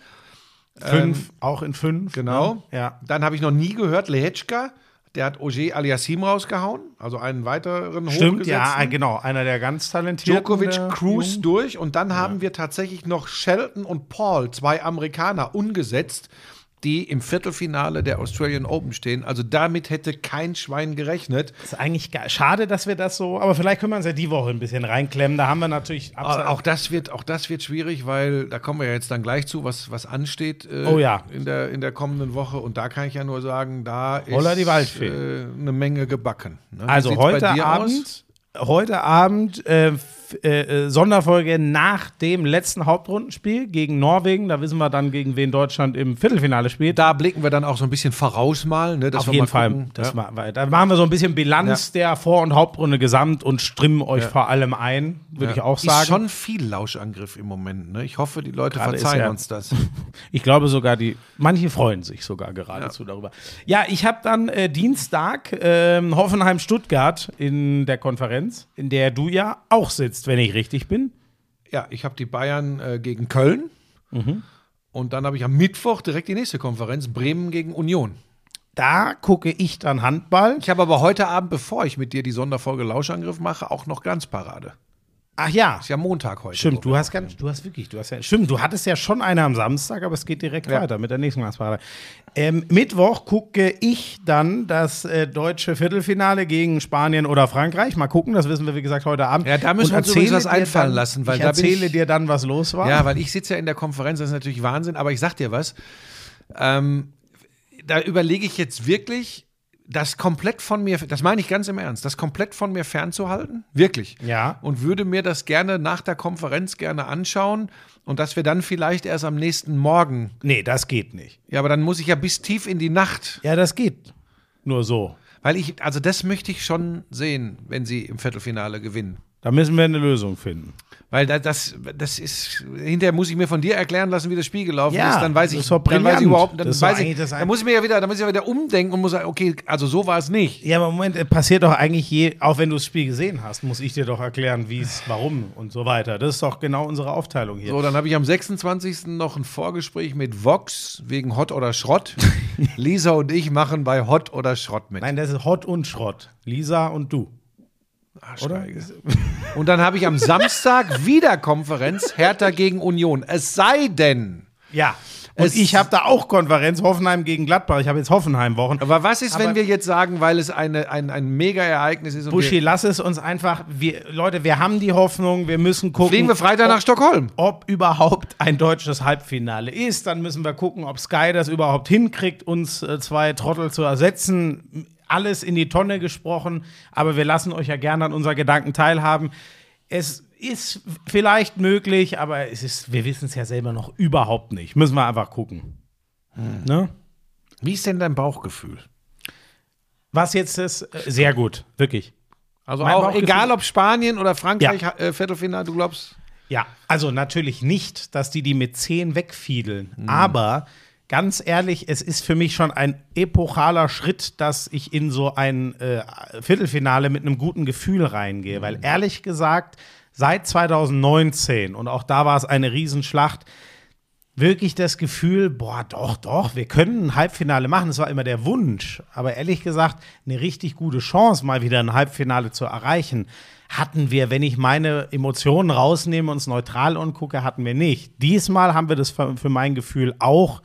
Fünf, auch in fünf. Genau. Ne? Ja. Dann habe ich noch nie gehört, Lehechka, der hat Ogier Aliassim rausgehauen, also einen weiteren Stimmt, ja, hochgesetzten. genau. Einer der ganz talentierten. Djokovic cruise Jungen. durch und dann haben wir tatsächlich noch Shelton und Paul, zwei Amerikaner, ungesetzt, die im Viertelfinale der Australian Open stehen. Also damit hätte kein Schwein gerechnet. ist eigentlich. Schade, dass wir das so, aber vielleicht können wir uns ja die Woche ein bisschen reinklemmen. Da haben wir natürlich Aber auch das wird, auch das wird schwierig, weil da kommen wir ja jetzt dann gleich zu, was, was ansteht äh, Oh ja. in, der, in der kommenden Woche. Und da kann ich ja nur sagen, da ist Holla die Waldfee. äh, eine Menge gebacken. Ne? Also heute Abend, heute Abend äh, äh, äh, Sonderfolge nach dem letzten Hauptrundenspiel gegen Norwegen. Da wissen wir dann, gegen wen Deutschland im Viertelfinale spielt. Da blicken wir dann auch so ein bisschen voraus mal. Ne, Auf jeden Fall. ja. ma- weil- da machen wir so ein bisschen Bilanz der Vor- und Hauptrunde gesamt und strimmen euch vor allem ein, würde ich auch sagen. Ist schon viel Lauschangriff im Moment. Ne? Ich hoffe, die Leute Gerade verzeihen ja- uns das. Ich glaube sogar, die, manche freuen sich sogar geradezu darüber. Ja, ich habe dann äh, Dienstag ähm, Hoffenheim-Stuttgart in der Konferenz, in der du ja auch sitzt, wenn ich richtig bin. Ja, ich habe die Bayern äh, gegen Köln. Mhm. Und dann habe ich am Mittwoch direkt die nächste Konferenz, Bremen gegen Union. Da gucke ich dann Handball. Ich habe aber heute Abend, bevor ich mit dir die Sonderfolge Lauschangriff mache, auch noch Glanzparade. Ach ja, Ist ja Montag heute. stimmt. Du hast ganz, du hast wirklich, du hast ja, stimmt. Du hattest ja schon eine am Samstag, aber es geht direkt Ja. weiter mit der nächsten Glasparade. Ähm, Mittwoch gucke ich dann das äh, deutsche Viertelfinale gegen Spanien oder Frankreich. Mal gucken, das wissen wir wie gesagt heute Abend. Ja, da müssen wir uns übrigens was einfallen dann, lassen, weil ich erzähle ich- dir dann, was los war. Ja, weil ich sitze ja in der Konferenz, das ist natürlich Wahnsinn, aber ich sag dir was. Ähm, da überlege ich jetzt wirklich, das komplett von mir, das meine ich ganz im Ernst, das komplett von mir fernzuhalten. Wirklich. Ja. Und würde mir das gerne nach der Konferenz gerne anschauen und dass wir dann vielleicht erst am nächsten Morgen. Nee, das geht nicht. Ja, aber dann muss ich ja bis tief in die Nacht. Ja, das geht. Nur so. Weil ich, also das möchte ich schon sehen, wenn sie im Viertelfinale gewinnen. Da müssen wir eine Lösung finden. Weil da, das, das ist, hinterher muss ich mir von dir erklären lassen, wie das Spiel gelaufen Ja, ist. Dann weiß das ich, dann weiß ich überhaupt, dann Das weiß ich, das dann muss ich mir ja wieder, dann muss ich ja wieder umdenken und muss sagen, okay, also so war es nicht. Ja, aber Moment, äh, passiert doch eigentlich je, auch wenn du das Spiel gesehen hast, muss ich dir doch erklären, wie es, warum und so weiter. Das ist doch genau unsere Aufteilung hier. So, dann habe ich am 26. noch ein Vorgespräch mit Vox wegen Hot oder Schrott. Lisa und ich machen bei Hot oder Schrott mit. Nein, das ist Hot und Schrott. Lisa und du. Oder? Und dann habe ich am Samstag wieder Konferenz Hertha gegen Union. Es sei denn. Ja. Und Es- ich habe da auch Konferenz, Hoffenheim gegen Gladbach. Ich habe jetzt Hoffenheim-Wochen. Aber was ist, wenn Aber- wir jetzt sagen, weil es eine, ein, ein Mega-Ereignis ist Buschi, lass es uns einfach. Wir, Leute, wir haben die Hoffnung, wir müssen gucken. fliegen wir Freitag nach Stockholm? ob überhaupt ein deutsches Halbfinale ist. Dann müssen wir gucken, ob Sky das überhaupt hinkriegt, uns äh, zwei Trottel zu ersetzen. Alles in die Tonne gesprochen, aber wir lassen euch ja gerne an unserer Gedanken teilhaben. Es ist vielleicht möglich, aber es ist, wir wissen es ja selber noch überhaupt nicht. Müssen wir einfach gucken. Ne? Wie ist denn dein Bauchgefühl? Was jetzt ist, äh, sehr gut, wirklich. Also Mein auch egal ob Spanien oder Frankreich Ja. äh, Viertelfinale, du glaubst? Ja, also natürlich nicht, dass die die mit 10 wegfiedeln. Mhm. Aber ganz ehrlich, es ist für mich schon ein epochaler Schritt, dass ich in so ein äh, Viertelfinale mit einem guten Gefühl reingehe. Mhm. Weil ehrlich gesagt, seit 2019, und auch da war es eine Riesenschlacht, wirklich das Gefühl, boah, doch, doch, wir können ein Halbfinale machen. Das war immer der Wunsch. Aber ehrlich gesagt, eine richtig gute Chance, mal wieder ein Halbfinale zu erreichen, hatten wir, wenn ich meine Emotionen rausnehme und es neutral angucke, hatten wir nicht. Diesmal haben wir das für, für mein Gefühl auch,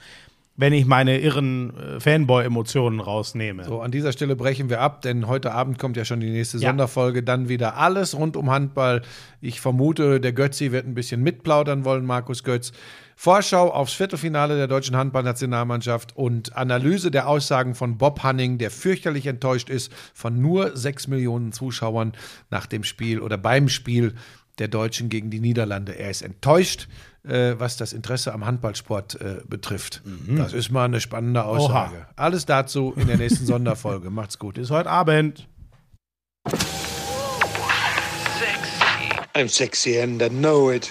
wenn ich meine irren äh, Fanboy-Emotionen rausnehme. So, an dieser Stelle brechen wir ab, denn heute Abend kommt ja schon die nächste Ja. Sonderfolge. Dann wieder alles rund um Handball. Ich vermute, der Götzi wird ein bisschen mitplaudern wollen, Markus Götz. Vorschau aufs Viertelfinale der deutschen Handballnationalmannschaft und Analyse der Aussagen von Bob Hanning, der fürchterlich enttäuscht ist von nur sechs Millionen Zuschauern nach dem Spiel oder beim Spiel der Deutschen gegen die Niederlande. Er ist enttäuscht, was das Interesse am Handballsport äh, betrifft. Das ist mal eine spannende Aussage. Alles dazu in der nächsten Sonderfolge. Macht's gut. Bis heute Abend. I'm sexy and I know it.